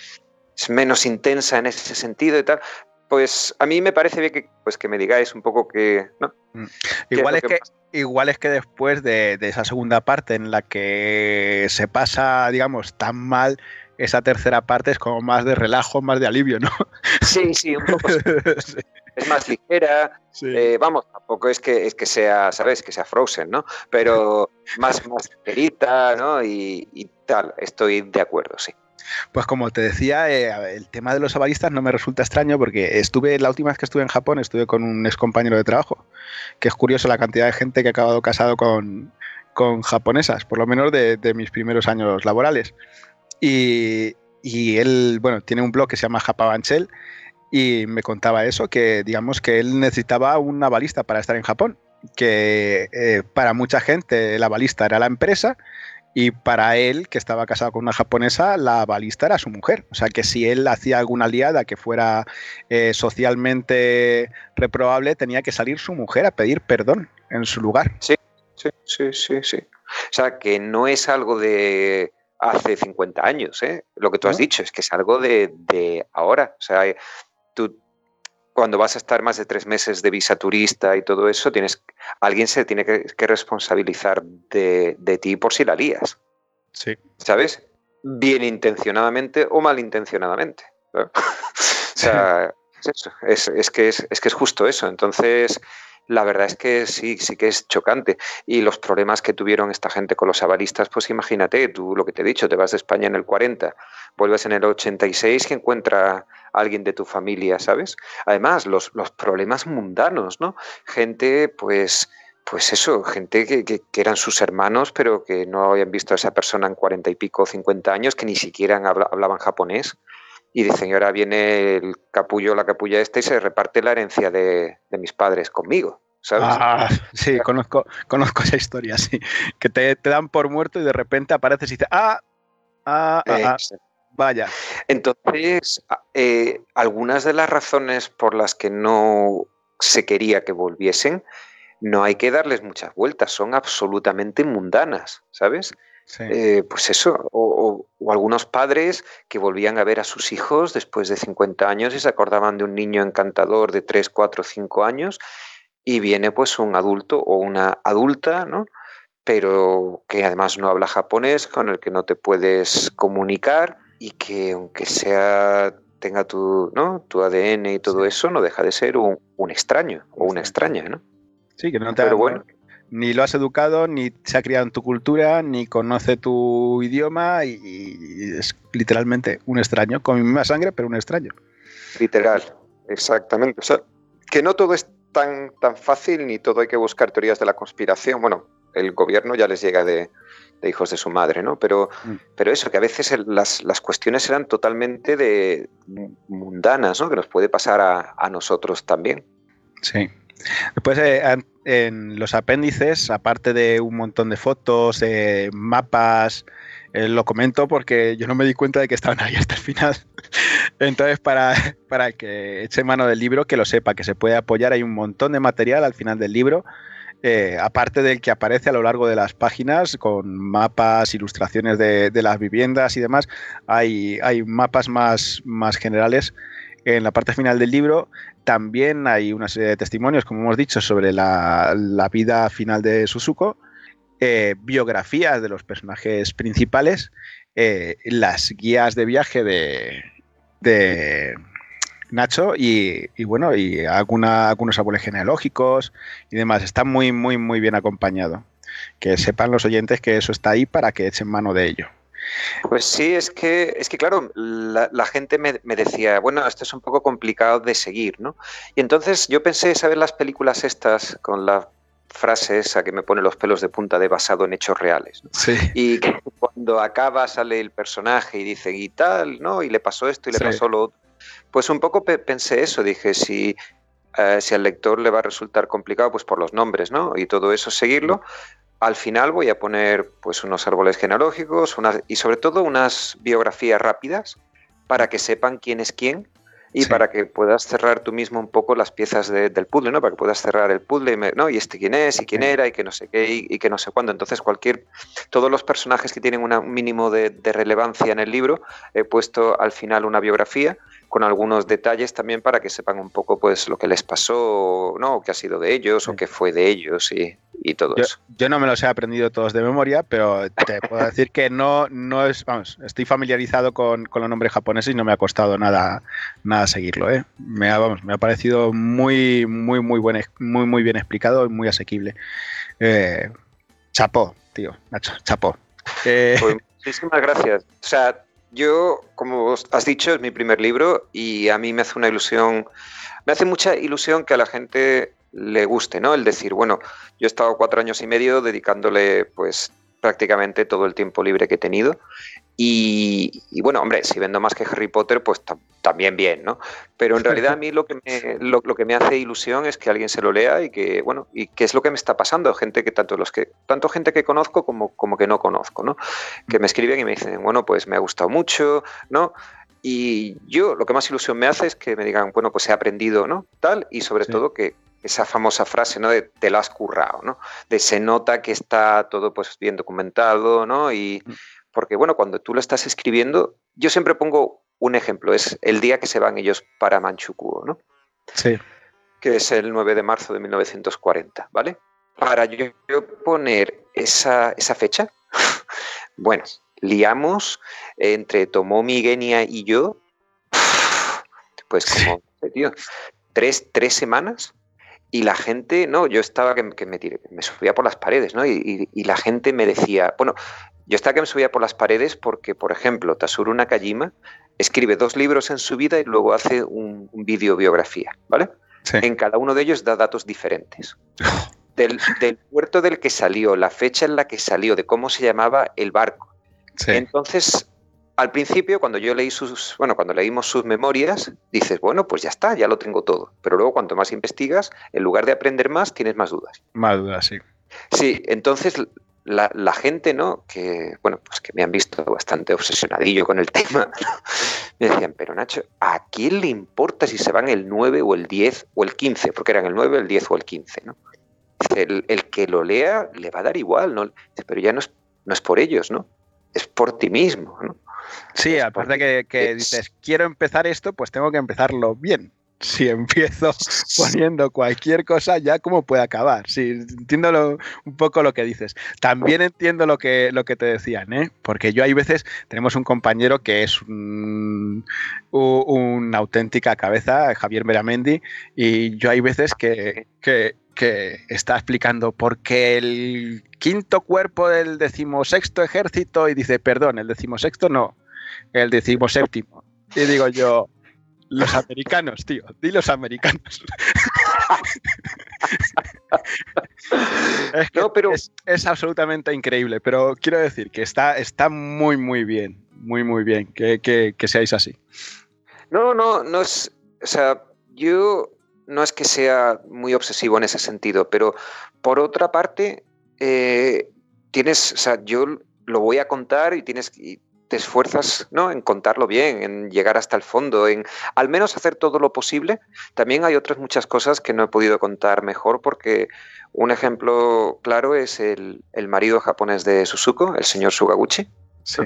es menos intensa en ese sentido y tal. Pues a mí me parece bien que, pues, que me digáis un poco que... ¿no? Mm. Igual, es que, igual es que después de, esa segunda parte en la que se pasa, digamos, tan mal esa tercera parte es como más de relajo, más de alivio, ¿no? Sí, sí, un poco. sí es más ligera. Eh, vamos, tampoco es que, es que sea, ¿sabes? Que sea Frozen, ¿no? Pero más, más ligerita, ¿no? Y, tal, estoy de acuerdo, sí. Pues como te decía, eh, el tema de los avalistas no me resulta extraño porque estuve, la última vez que estuve en Japón, estuve con un ex compañero de trabajo, que es curioso la cantidad de gente que ha acabado casado con, con japonesas, por lo menos de, mis primeros años laborales. Y, él, bueno, tiene un blog que se llama Japabanchel y me contaba eso, que digamos que él necesitaba una balista para estar en Japón, que eh, para mucha gente la balista era la empresa y para él, que estaba casado con una japonesa, la balista era su mujer. O sea que si él hacía alguna aliada que fuera eh, socialmente reprobable, tenía que salir su mujer a pedir perdón en su lugar. Sí, sí, sí, sí, sí. O sea que no es algo de hace 50 años, ¿eh? Lo que tú has dicho es que es algo de, de ahora. O sea, tú cuando vas a estar más de tres meses de visa turista y todo eso, tienes, alguien se tiene que, responsabilizar de, ti por si la lías. Sí. ¿Sabes? Bien intencionadamente o malintencionadamente. o sea, es, es, que es, es que es justo eso. Entonces, la verdad es que sí, sí que es chocante. Y los problemas que tuvieron esta gente con los avalistas, pues imagínate, tú lo que te he dicho, te vas de España en el 40, vuelves en el 86 que encuentra a alguien de tu familia, ¿sabes? Además, los, los problemas mundanos, ¿no? Gente, pues, pues eso, gente que, que, eran sus hermanos, pero que no habían visto a esa persona en cuarenta y pico, 50 años, que ni siquiera hablaban japonés y dicen, ahora viene el capullo, la capulla esta y se reparte la herencia de, mis padres conmigo. ¿sabes? Ah, sí, conozco, conozco esa historia, sí. Que te, dan por muerto y de repente apareces y dices, ah, ah, ah, ah vaya. Entonces, eh, algunas de las razones por las que no se quería que volviesen, no hay que darles muchas vueltas, son absolutamente mundanas, ¿sabes? Eh, pues eso, o, algunos padres que volvían a ver a sus hijos después de 50 años y se acordaban de un niño encantador de 3, 4, 5 años y viene pues un adulto o una adulta, ¿no? Pero que además no habla japonés, con el que no te puedes comunicar y que aunque sea tenga tu, ¿no? tu ADN y todo eso, no deja de ser un, extraño o una extraña, ¿no? Sí, que no te Pero bueno, ni lo has educado, ni se ha criado en tu cultura, ni conoce tu idioma y, es literalmente un extraño, con mi misma sangre, pero un extraño. Literal, exactamente. O sea, que no todo es tan, tan fácil ni todo hay que buscar teorías de la conspiración. Bueno, el gobierno ya les llega de, de hijos de su madre, ¿no? Pero, mm. pero eso, que a veces las, las, cuestiones eran totalmente de mundanas, ¿no? Que nos puede pasar a, a nosotros también. Sí. Después, eh, en los apéndices, aparte de un montón de fotos, de mapas, eh, lo comento porque yo no me di cuenta de que estaban ahí hasta el final. Entonces, para, para que eche mano del libro, que lo sepa, que se puede apoyar, hay un montón de material al final del libro. Eh, aparte del que aparece a lo largo de las páginas, con mapas, ilustraciones de, las viviendas y demás, hay, hay mapas más, más generales en la parte final del libro también hay una serie de testimonios, como hemos dicho, sobre la, vida final de Suzuko, eh, biografías de los personajes principales, eh, las guías de viaje de, Nacho y, bueno, y algunos árboles genealógicos y demás. Está muy, muy, muy bien acompañado. Que sepan los oyentes que eso está ahí para que echen mano de ello. Pues sí, es que, es que claro, la, gente me, decía, bueno, esto es un poco complicado de seguir, ¿no? Y entonces yo pensé, ¿sabes las películas estas con la frase esa que me pone los pelos de punta de basado en hechos reales? Sí. Y que cuando acaba sale el personaje y dice, y tal, ¿no? Y le pasó esto y le pasó lo otro. Pues un poco pensé eso, dije, si, eh, si al lector le va a resultar complicado, pues por los nombres, ¿no? Y todo eso, seguirlo. Al final voy a poner pues unos árboles genealógicos y sobre todo unas biografías rápidas para que sepan quién es quién y para que puedas cerrar tú mismo un poco las piezas del puzzle, ¿no? Para que puedas cerrar el puzzle, ¿no? Y este quién es, y quién era, y que no sé qué, y, que no sé cuándo. Entonces, cualquier, todos los personajes que tienen un mínimo de, de, relevancia en el libro, he puesto al final una biografía con algunos detalles también para que sepan un poco pues lo que les pasó, ¿no? O qué ha sido de ellos, o qué fue de ellos y, y todo eso. Yo no me los he aprendido todos de memoria, pero te puedo decir que no, no es, vamos, estoy familiarizado con, con los nombres japoneses y no me ha costado nada, nada seguirlo, ¿eh? Me ha, vamos, me ha parecido muy, muy, muy, buen, muy, muy bien explicado y muy asequible. Eh, chapó, tío, Nacho, chapó. Eh, pues muchísimas gracias. O sea, yo, como has dicho, es mi primer libro y a mí me hace una ilusión, me hace mucha ilusión que a la gente le guste, ¿no? El decir, bueno, yo he estado cuatro años y medio dedicándole, pues, prácticamente todo el tiempo libre que he tenido y, bueno, hombre, si vendo más que Harry Potter, pues también bien, ¿no? Pero en realidad a mí lo que, me, lo, que me hace ilusión es que alguien se lo lea y que, bueno, y qué es lo que me está pasando. Gente que tanto los que, tanto gente que conozco como, como que no conozco, ¿no? Que me escriben y me dicen, bueno, pues me ha gustado mucho, ¿no? Y yo lo que más ilusión me hace es que me digan, bueno, pues he aprendido, ¿no? Tal, y sobre todo que esa famosa frase, ¿no? De te lo has currado, ¿no? De se nota que está todo pues bien documentado, ¿no? Y mm porque bueno, cuando tú lo estás escribiendo, yo siempre pongo un ejemplo, es el día que se van ellos para Manchukuo, ¿no? Sí. Que es el 9 de marzo de 1940, ¿vale? Para yo poner esa, fecha, bueno, liamos entre Tomomi, Genia y yo, pues como, tío, tres, tres semanas y la gente, no, yo estaba que, me, me subía por las paredes, ¿no? Y, y, la gente me decía, bueno, yo estaba que me subía por las paredes porque, por ejemplo, Tasuru Nakajima escribe dos libros en su vida y luego hace un, vídeo biografía, ¿vale? En cada uno de ellos da datos diferentes. Del, puerto del que salió, la fecha en la que salió, de cómo se llamaba el barco. Entonces, al principio, cuando yo leí sus, bueno, cuando leímos sus memorias, dices, bueno, pues ya está, ya lo tengo todo. Pero luego, cuanto más investigas, en lugar de aprender más, tienes más dudas. Más dudas, sí. Sí, entonces la, gente, ¿no? Que, bueno, pues que me han visto bastante obsesionadillo con el tema, me decían, pero Nacho, ¿a quién le importa si se van el 9 o el 10 o el 15? Porque eran el 9, el 10 o el 15, ¿no? El, el que lo lea le va a dar igual, ¿no? Pero ya no es, no es por ellos, ¿no? Es por ti mismo, ¿no? Sí, aparte que, que dices, quiero empezar esto, pues tengo que empezarlo bien si empiezo poniendo cualquier cosa, ya cómo puede acabar. Sí, entiendo un poco lo que dices. También entiendo lo que, lo que te decían, ¿eh? porque yo hay veces, tenemos un compañero que es una auténtica cabeza, Javier Meramendi, y yo hay veces que, que, está explicando por qué el quinto cuerpo del decimosexto ejército y dice, perdón, el decimosexto no, el decimoséptimo. Y digo yo, los americanos, tío. Di los americanos. es no, pero... Es, absolutamente increíble, pero quiero decir que está, está muy, muy bien, muy, muy bien que, que seáis así. No, no, no es, o sea, yo no es que sea muy obsesivo en ese sentido, pero por otra parte, eh, tienes, o sea, yo lo voy a contar y tienes y te esfuerzas ¿no? en contarlo bien, en llegar hasta el fondo, en al menos hacer todo lo posible. También hay otras muchas cosas que no he podido contar mejor porque un ejemplo claro es el, el marido japonés de Suzuko, el señor Sugaguchi. Sí.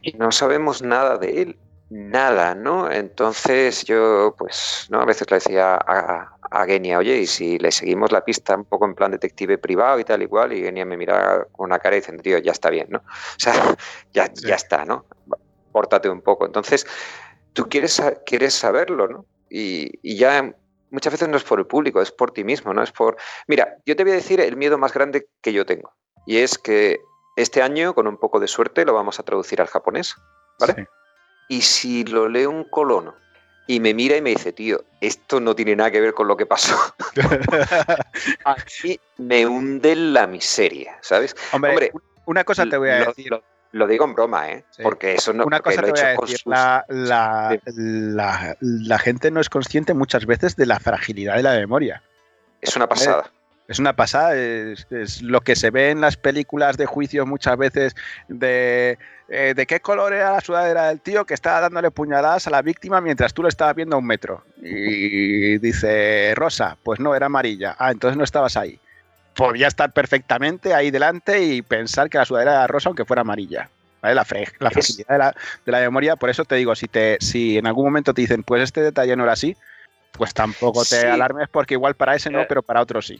Y no sabemos nada de él nada, ¿no? Entonces yo, pues, ¿no? A veces le decía a, a Genia, oye, y si le seguimos la pista un poco en plan detective privado y tal igual, y Genia me mira con una cara y dice, tío, ya está bien, ¿no? O sea, ya, ya está, ¿no? Pórtate un poco. Entonces, tú quieres, quieres saberlo, ¿no? Y, y ya muchas veces no es por el público, es por ti mismo, ¿no? Es por... Mira, yo te voy a decir el miedo más grande que yo tengo, y es que este año, con un poco de suerte, lo vamos a traducir al japonés, ¿vale? Sí. Y si lo lee un colono y me mira y me dice, tío, esto no tiene nada que ver con lo que pasó. Aquí me hunde la miseria, ¿sabes? Hombre, una cosa te voy a decir. Lo, digo en broma, ¿eh? Porque eso no Una cosa te voy a decir. La, la, la, gente no es consciente muchas veces de la fragilidad de la memoria. Es una pasada. Es una pasada, es, lo que se ve en las películas de juicio muchas veces de, eh, de qué color era la sudadera del tío que estaba dándole puñaladas a la víctima mientras tú lo estabas viendo a un metro. Y dice, rosa, pues no, era amarilla. Ah, entonces no estabas ahí. Podía estar perfectamente ahí delante y pensar que la sudadera era rosa aunque fuera amarilla. ¿Vale? La, la fragilidad de la, de la, memoria, por eso te digo, si, te, si en algún momento te dicen, pues este detalle no era así, pues tampoco te alarmes porque igual para ese no, eh, pero para otro sí.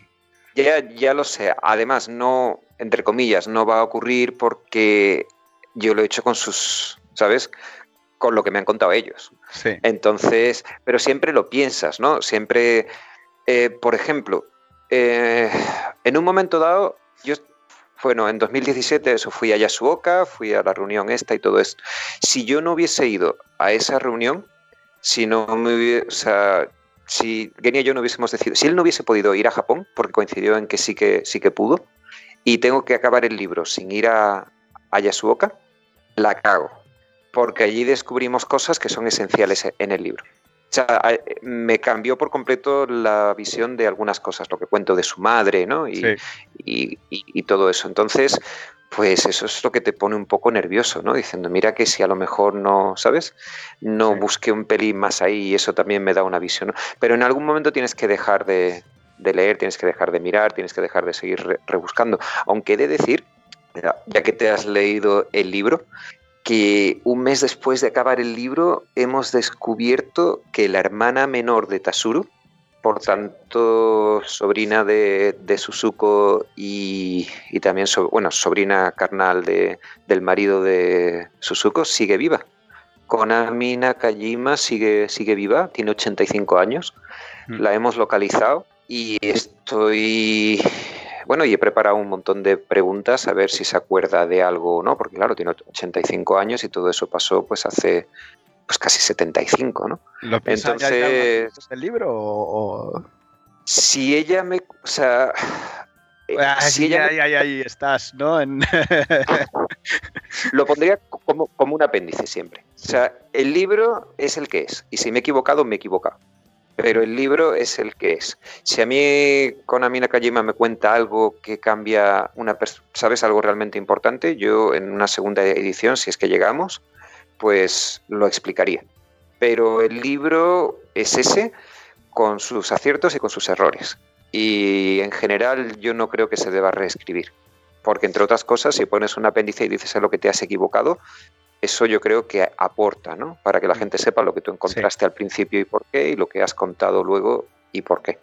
Ya, ya lo sé. Además, no, entre comillas, no va a ocurrir porque yo lo he hecho con sus, ¿sabes? Con lo que me han contado ellos. Sí. Entonces, pero siempre lo piensas, ¿no? Siempre, eh, por ejemplo, eh, en un momento dado, yo, bueno, en 2017 eso fui a Yasuoka, fui a la reunión esta y todo esto. Si yo no hubiese ido a esa reunión, si no me hubiese, o sea, si Genia y yo no hubiésemos decidido, si él no hubiese podido ir a Japón, porque coincidió en que sí que, sí que pudo, y tengo que acabar el libro sin ir a, a Yasuoka, la cago. Porque allí descubrimos cosas que son esenciales en el libro. O sea, me cambió por completo la visión de algunas cosas, lo que cuento de su madre, ¿no? Y, y, y todo eso. Entonces, pues eso es lo que te pone un poco nervioso, ¿no? Diciendo, mira que si a lo mejor no, ¿sabes? No busqué un pelín más ahí y eso también me da una visión, ¿no? Pero en algún momento tienes que dejar de, leer, tienes que dejar de mirar, tienes que dejar de seguir rebuscando. Aunque he de decir, ya que te has leído el libro, que un mes después de acabar el libro hemos descubierto que la hermana menor de Tasuru, por tanto, sobrina de, de Suzuko y, también, bueno, sobrina carnal de, del marido de Suzuko, sigue viva. Konami Nakajima sigue, sigue viva, tiene 85 años. Mm. La hemos localizado y estoy bueno, y he preparado un montón de preguntas a ver si se acuerda de algo o no, porque claro, tiene 85 años y todo eso pasó pues hace pues casi 75, ¿no? ¿Lo Entonces, el libro o, Si ella me, o sea, eh, ah, si ella ahí estás, ¿no? Lo pondría como, como un apéndice siempre. O sea, el libro es el que es. Y si me he equivocado, me he equivocado. Pero el libro es el que es. Si a mí con Amina Kajima me cuenta algo que cambia una sabes algo realmente importante, yo en una segunda edición, si es que llegamos, pues lo explicaría. Pero el libro es ese con sus aciertos y con sus errores. Y en general yo no creo que se deba reescribir. Porque entre otras cosas, si pones un apéndice y dices a lo que te has equivocado, eso yo creo que aporta, ¿no? Para que la gente sepa lo que tú encontraste al principio y por qué, y lo que has contado luego y por qué.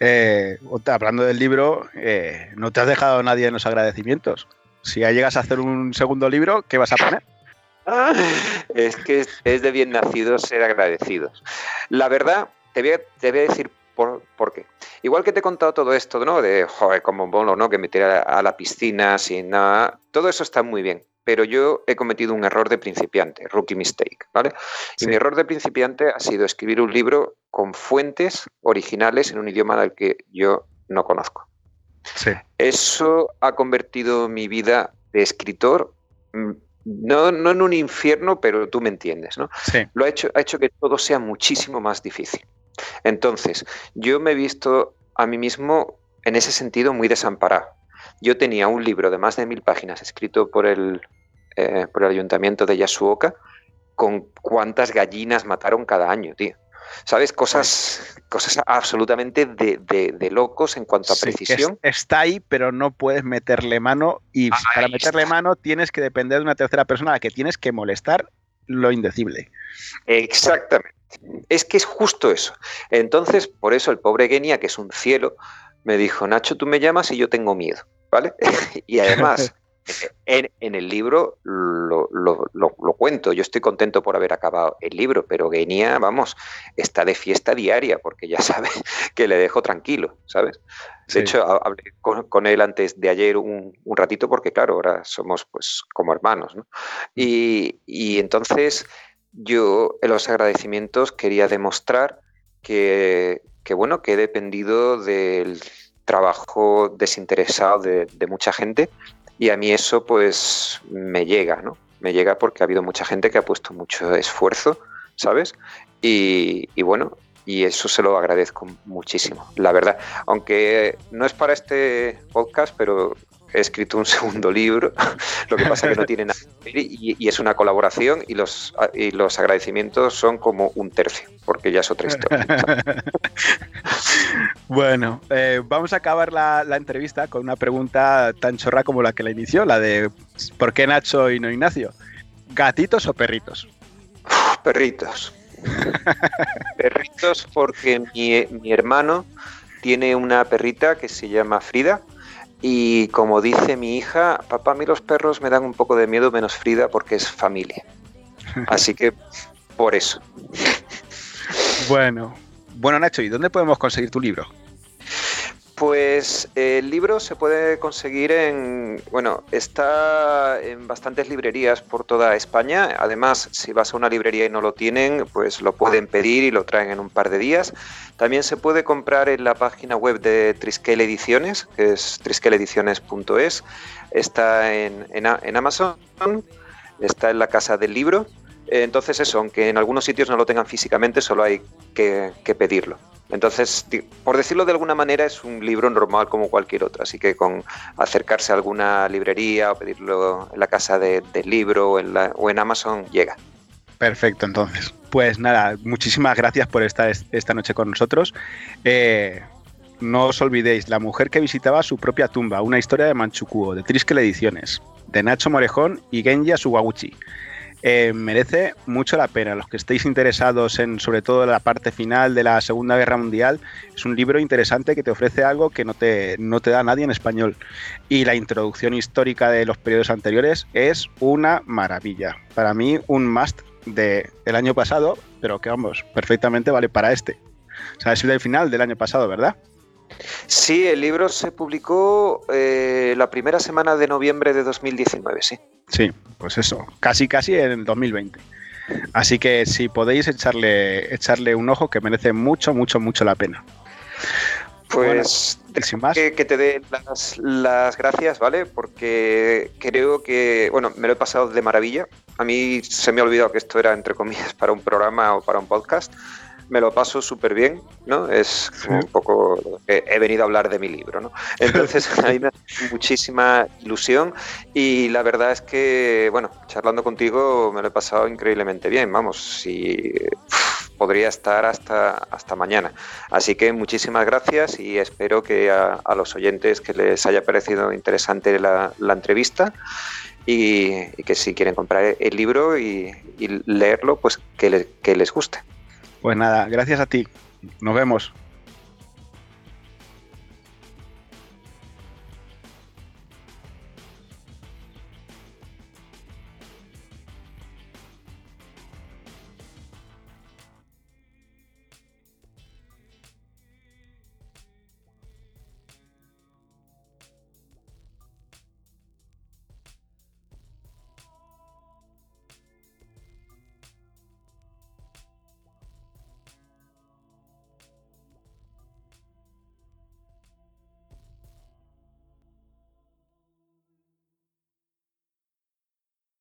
Eh, hablando del libro, eh, no te has dejado a nadie en los agradecimientos. Si ya llegas a hacer un segundo libro, ¿qué vas a poner? Es que es de bien nacidos ser agradecidos. La verdad, te voy a, te voy a decir por, por, qué. Igual que te he contado todo esto, ¿no? De, joder, como mono, ¿no? Que me tiré a, la piscina sin nada. Todo eso está muy bien. pero yo he cometido un error de principiante, rookie mistake, ¿vale? Y mi error de principiante ha sido escribir un libro con fuentes originales en un idioma del que yo no conozco. Eso ha convertido mi vida de escritor, mm, no, en un infierno, pero tú me entiendes, ¿no? Lo ha hecho, ha hecho que todo sea muchísimo más difícil. Entonces, yo me he visto a mí mismo en ese sentido muy desamparado. Yo tenía un libro de más de mil páginas escrito por el, eh, por el ayuntamiento de Yasuoka con cuántas gallinas mataron cada año, tío. ¿Sabes? Cosas, cosas absolutamente de, locos en cuanto a precisión. está ahí, pero no puedes meterle mano y para meterle mano tienes que depender de una tercera persona a la que tienes que molestar lo indecible. Exactamente. Es que es justo eso. Entonces, por eso el pobre Genia, que es un cielo, me dijo, Nacho, tú me llamas y yo tengo miedo, ¿vale? y además, en, el libro lo, cuento, yo estoy contento por haber acabado el libro, pero Genia, vamos, está de fiesta diaria porque ya sabe que le dejo tranquilo, ¿sabes? De hecho, hablé con, él antes de ayer un, ratito porque, claro, ahora somos pues como hermanos, ¿no? Y, y entonces yo en los agradecimientos quería demostrar que, que, bueno, que he dependido del trabajo desinteresado de, mucha gente y a mí eso pues me llega, ¿no? Me llega porque ha habido mucha gente que ha puesto mucho esfuerzo, ¿sabes? Y, y bueno, y eso se lo agradezco muchísimo, la verdad. Aunque no es para este podcast, pero he escrito un segundo libro, lo que pasa es que no tiene nada que ver y, es una colaboración y los, y los agradecimientos son como un tercio, porque ya es otra historia. bueno, eh, vamos a acabar la, entrevista con una pregunta tan chorra como la que la inició, la de ¿por qué Nacho y no Ignacio? ¿Gatitos o perritos? perritos. perritos porque mi, mi hermano tiene una perrita que se llama Frida y como dice mi hija, papá, a mí los perros me dan un poco de miedo menos Frida porque es familia. Así que por eso. Bueno, bueno Nacho, ¿y dónde podemos conseguir tu libro? Pues el libro se puede conseguir en, bueno, está en bastantes librerías por toda España. Además, si vas a una librería y no lo tienen, pues lo pueden pedir y lo traen en un par de días. También se puede comprar en la página web de Triskel Ediciones, que es triskelediciones.es. Está en, en Amazon, está en la casa del libro. Entonces eso, aunque en algunos sitios no lo tengan físicamente, solo hay que, pedirlo. Entonces, por decirlo de alguna manera, es un libro normal como cualquier otro, así que con acercarse a alguna librería o pedirlo en la casa del libro o en, o en Amazon, llega. Perfecto, entonces. Pues nada, muchísimas gracias por estar esta noche con nosotros. Eh, no os olvidéis, La mujer que visitaba su propia tumba, una historia de Manchukuo, de Triskel Ediciones, de Nacho Morejón y Genja Suwaguchi. Eh, merece mucho la pena. Los que estéis interesados en sobre todo la parte final de la Segunda Guerra Mundial, es un libro interesante que te ofrece algo que no te, no te da nadie en español. Y la introducción histórica de los periodos anteriores es una maravilla. Para mí, un must del año pasado, pero que vamos, perfectamente vale para este. O sea, es el final del año pasado, ¿verdad? Sí, el libro se publicó eh, la primera semana de noviembre de 2019, sí. Sí, pues eso, casi casi en 2020. Así que si podéis echarle, echarle un ojo que merece mucho, mucho, mucho la pena. Pues Que, te dé las, las, gracias, ¿vale? Porque creo que, bueno, me lo he pasado de maravilla. A mí se me ha olvidado que esto era, entre comillas, para un programa o para un podcast me lo paso súper bien, ¿no? Es un poco, he, venido a hablar de mi libro, ¿no? Entonces a mí me hace muchísima ilusión y la verdad es que, bueno, charlando contigo me lo he pasado increíblemente bien, vamos, si podría estar hasta, hasta mañana. Así que muchísimas gracias y espero que a, los oyentes que les haya parecido interesante la, entrevista. Y, que si quieren comprar el libro y, leerlo, pues que, que les guste. Pues nada, gracias a ti. Nos vemos.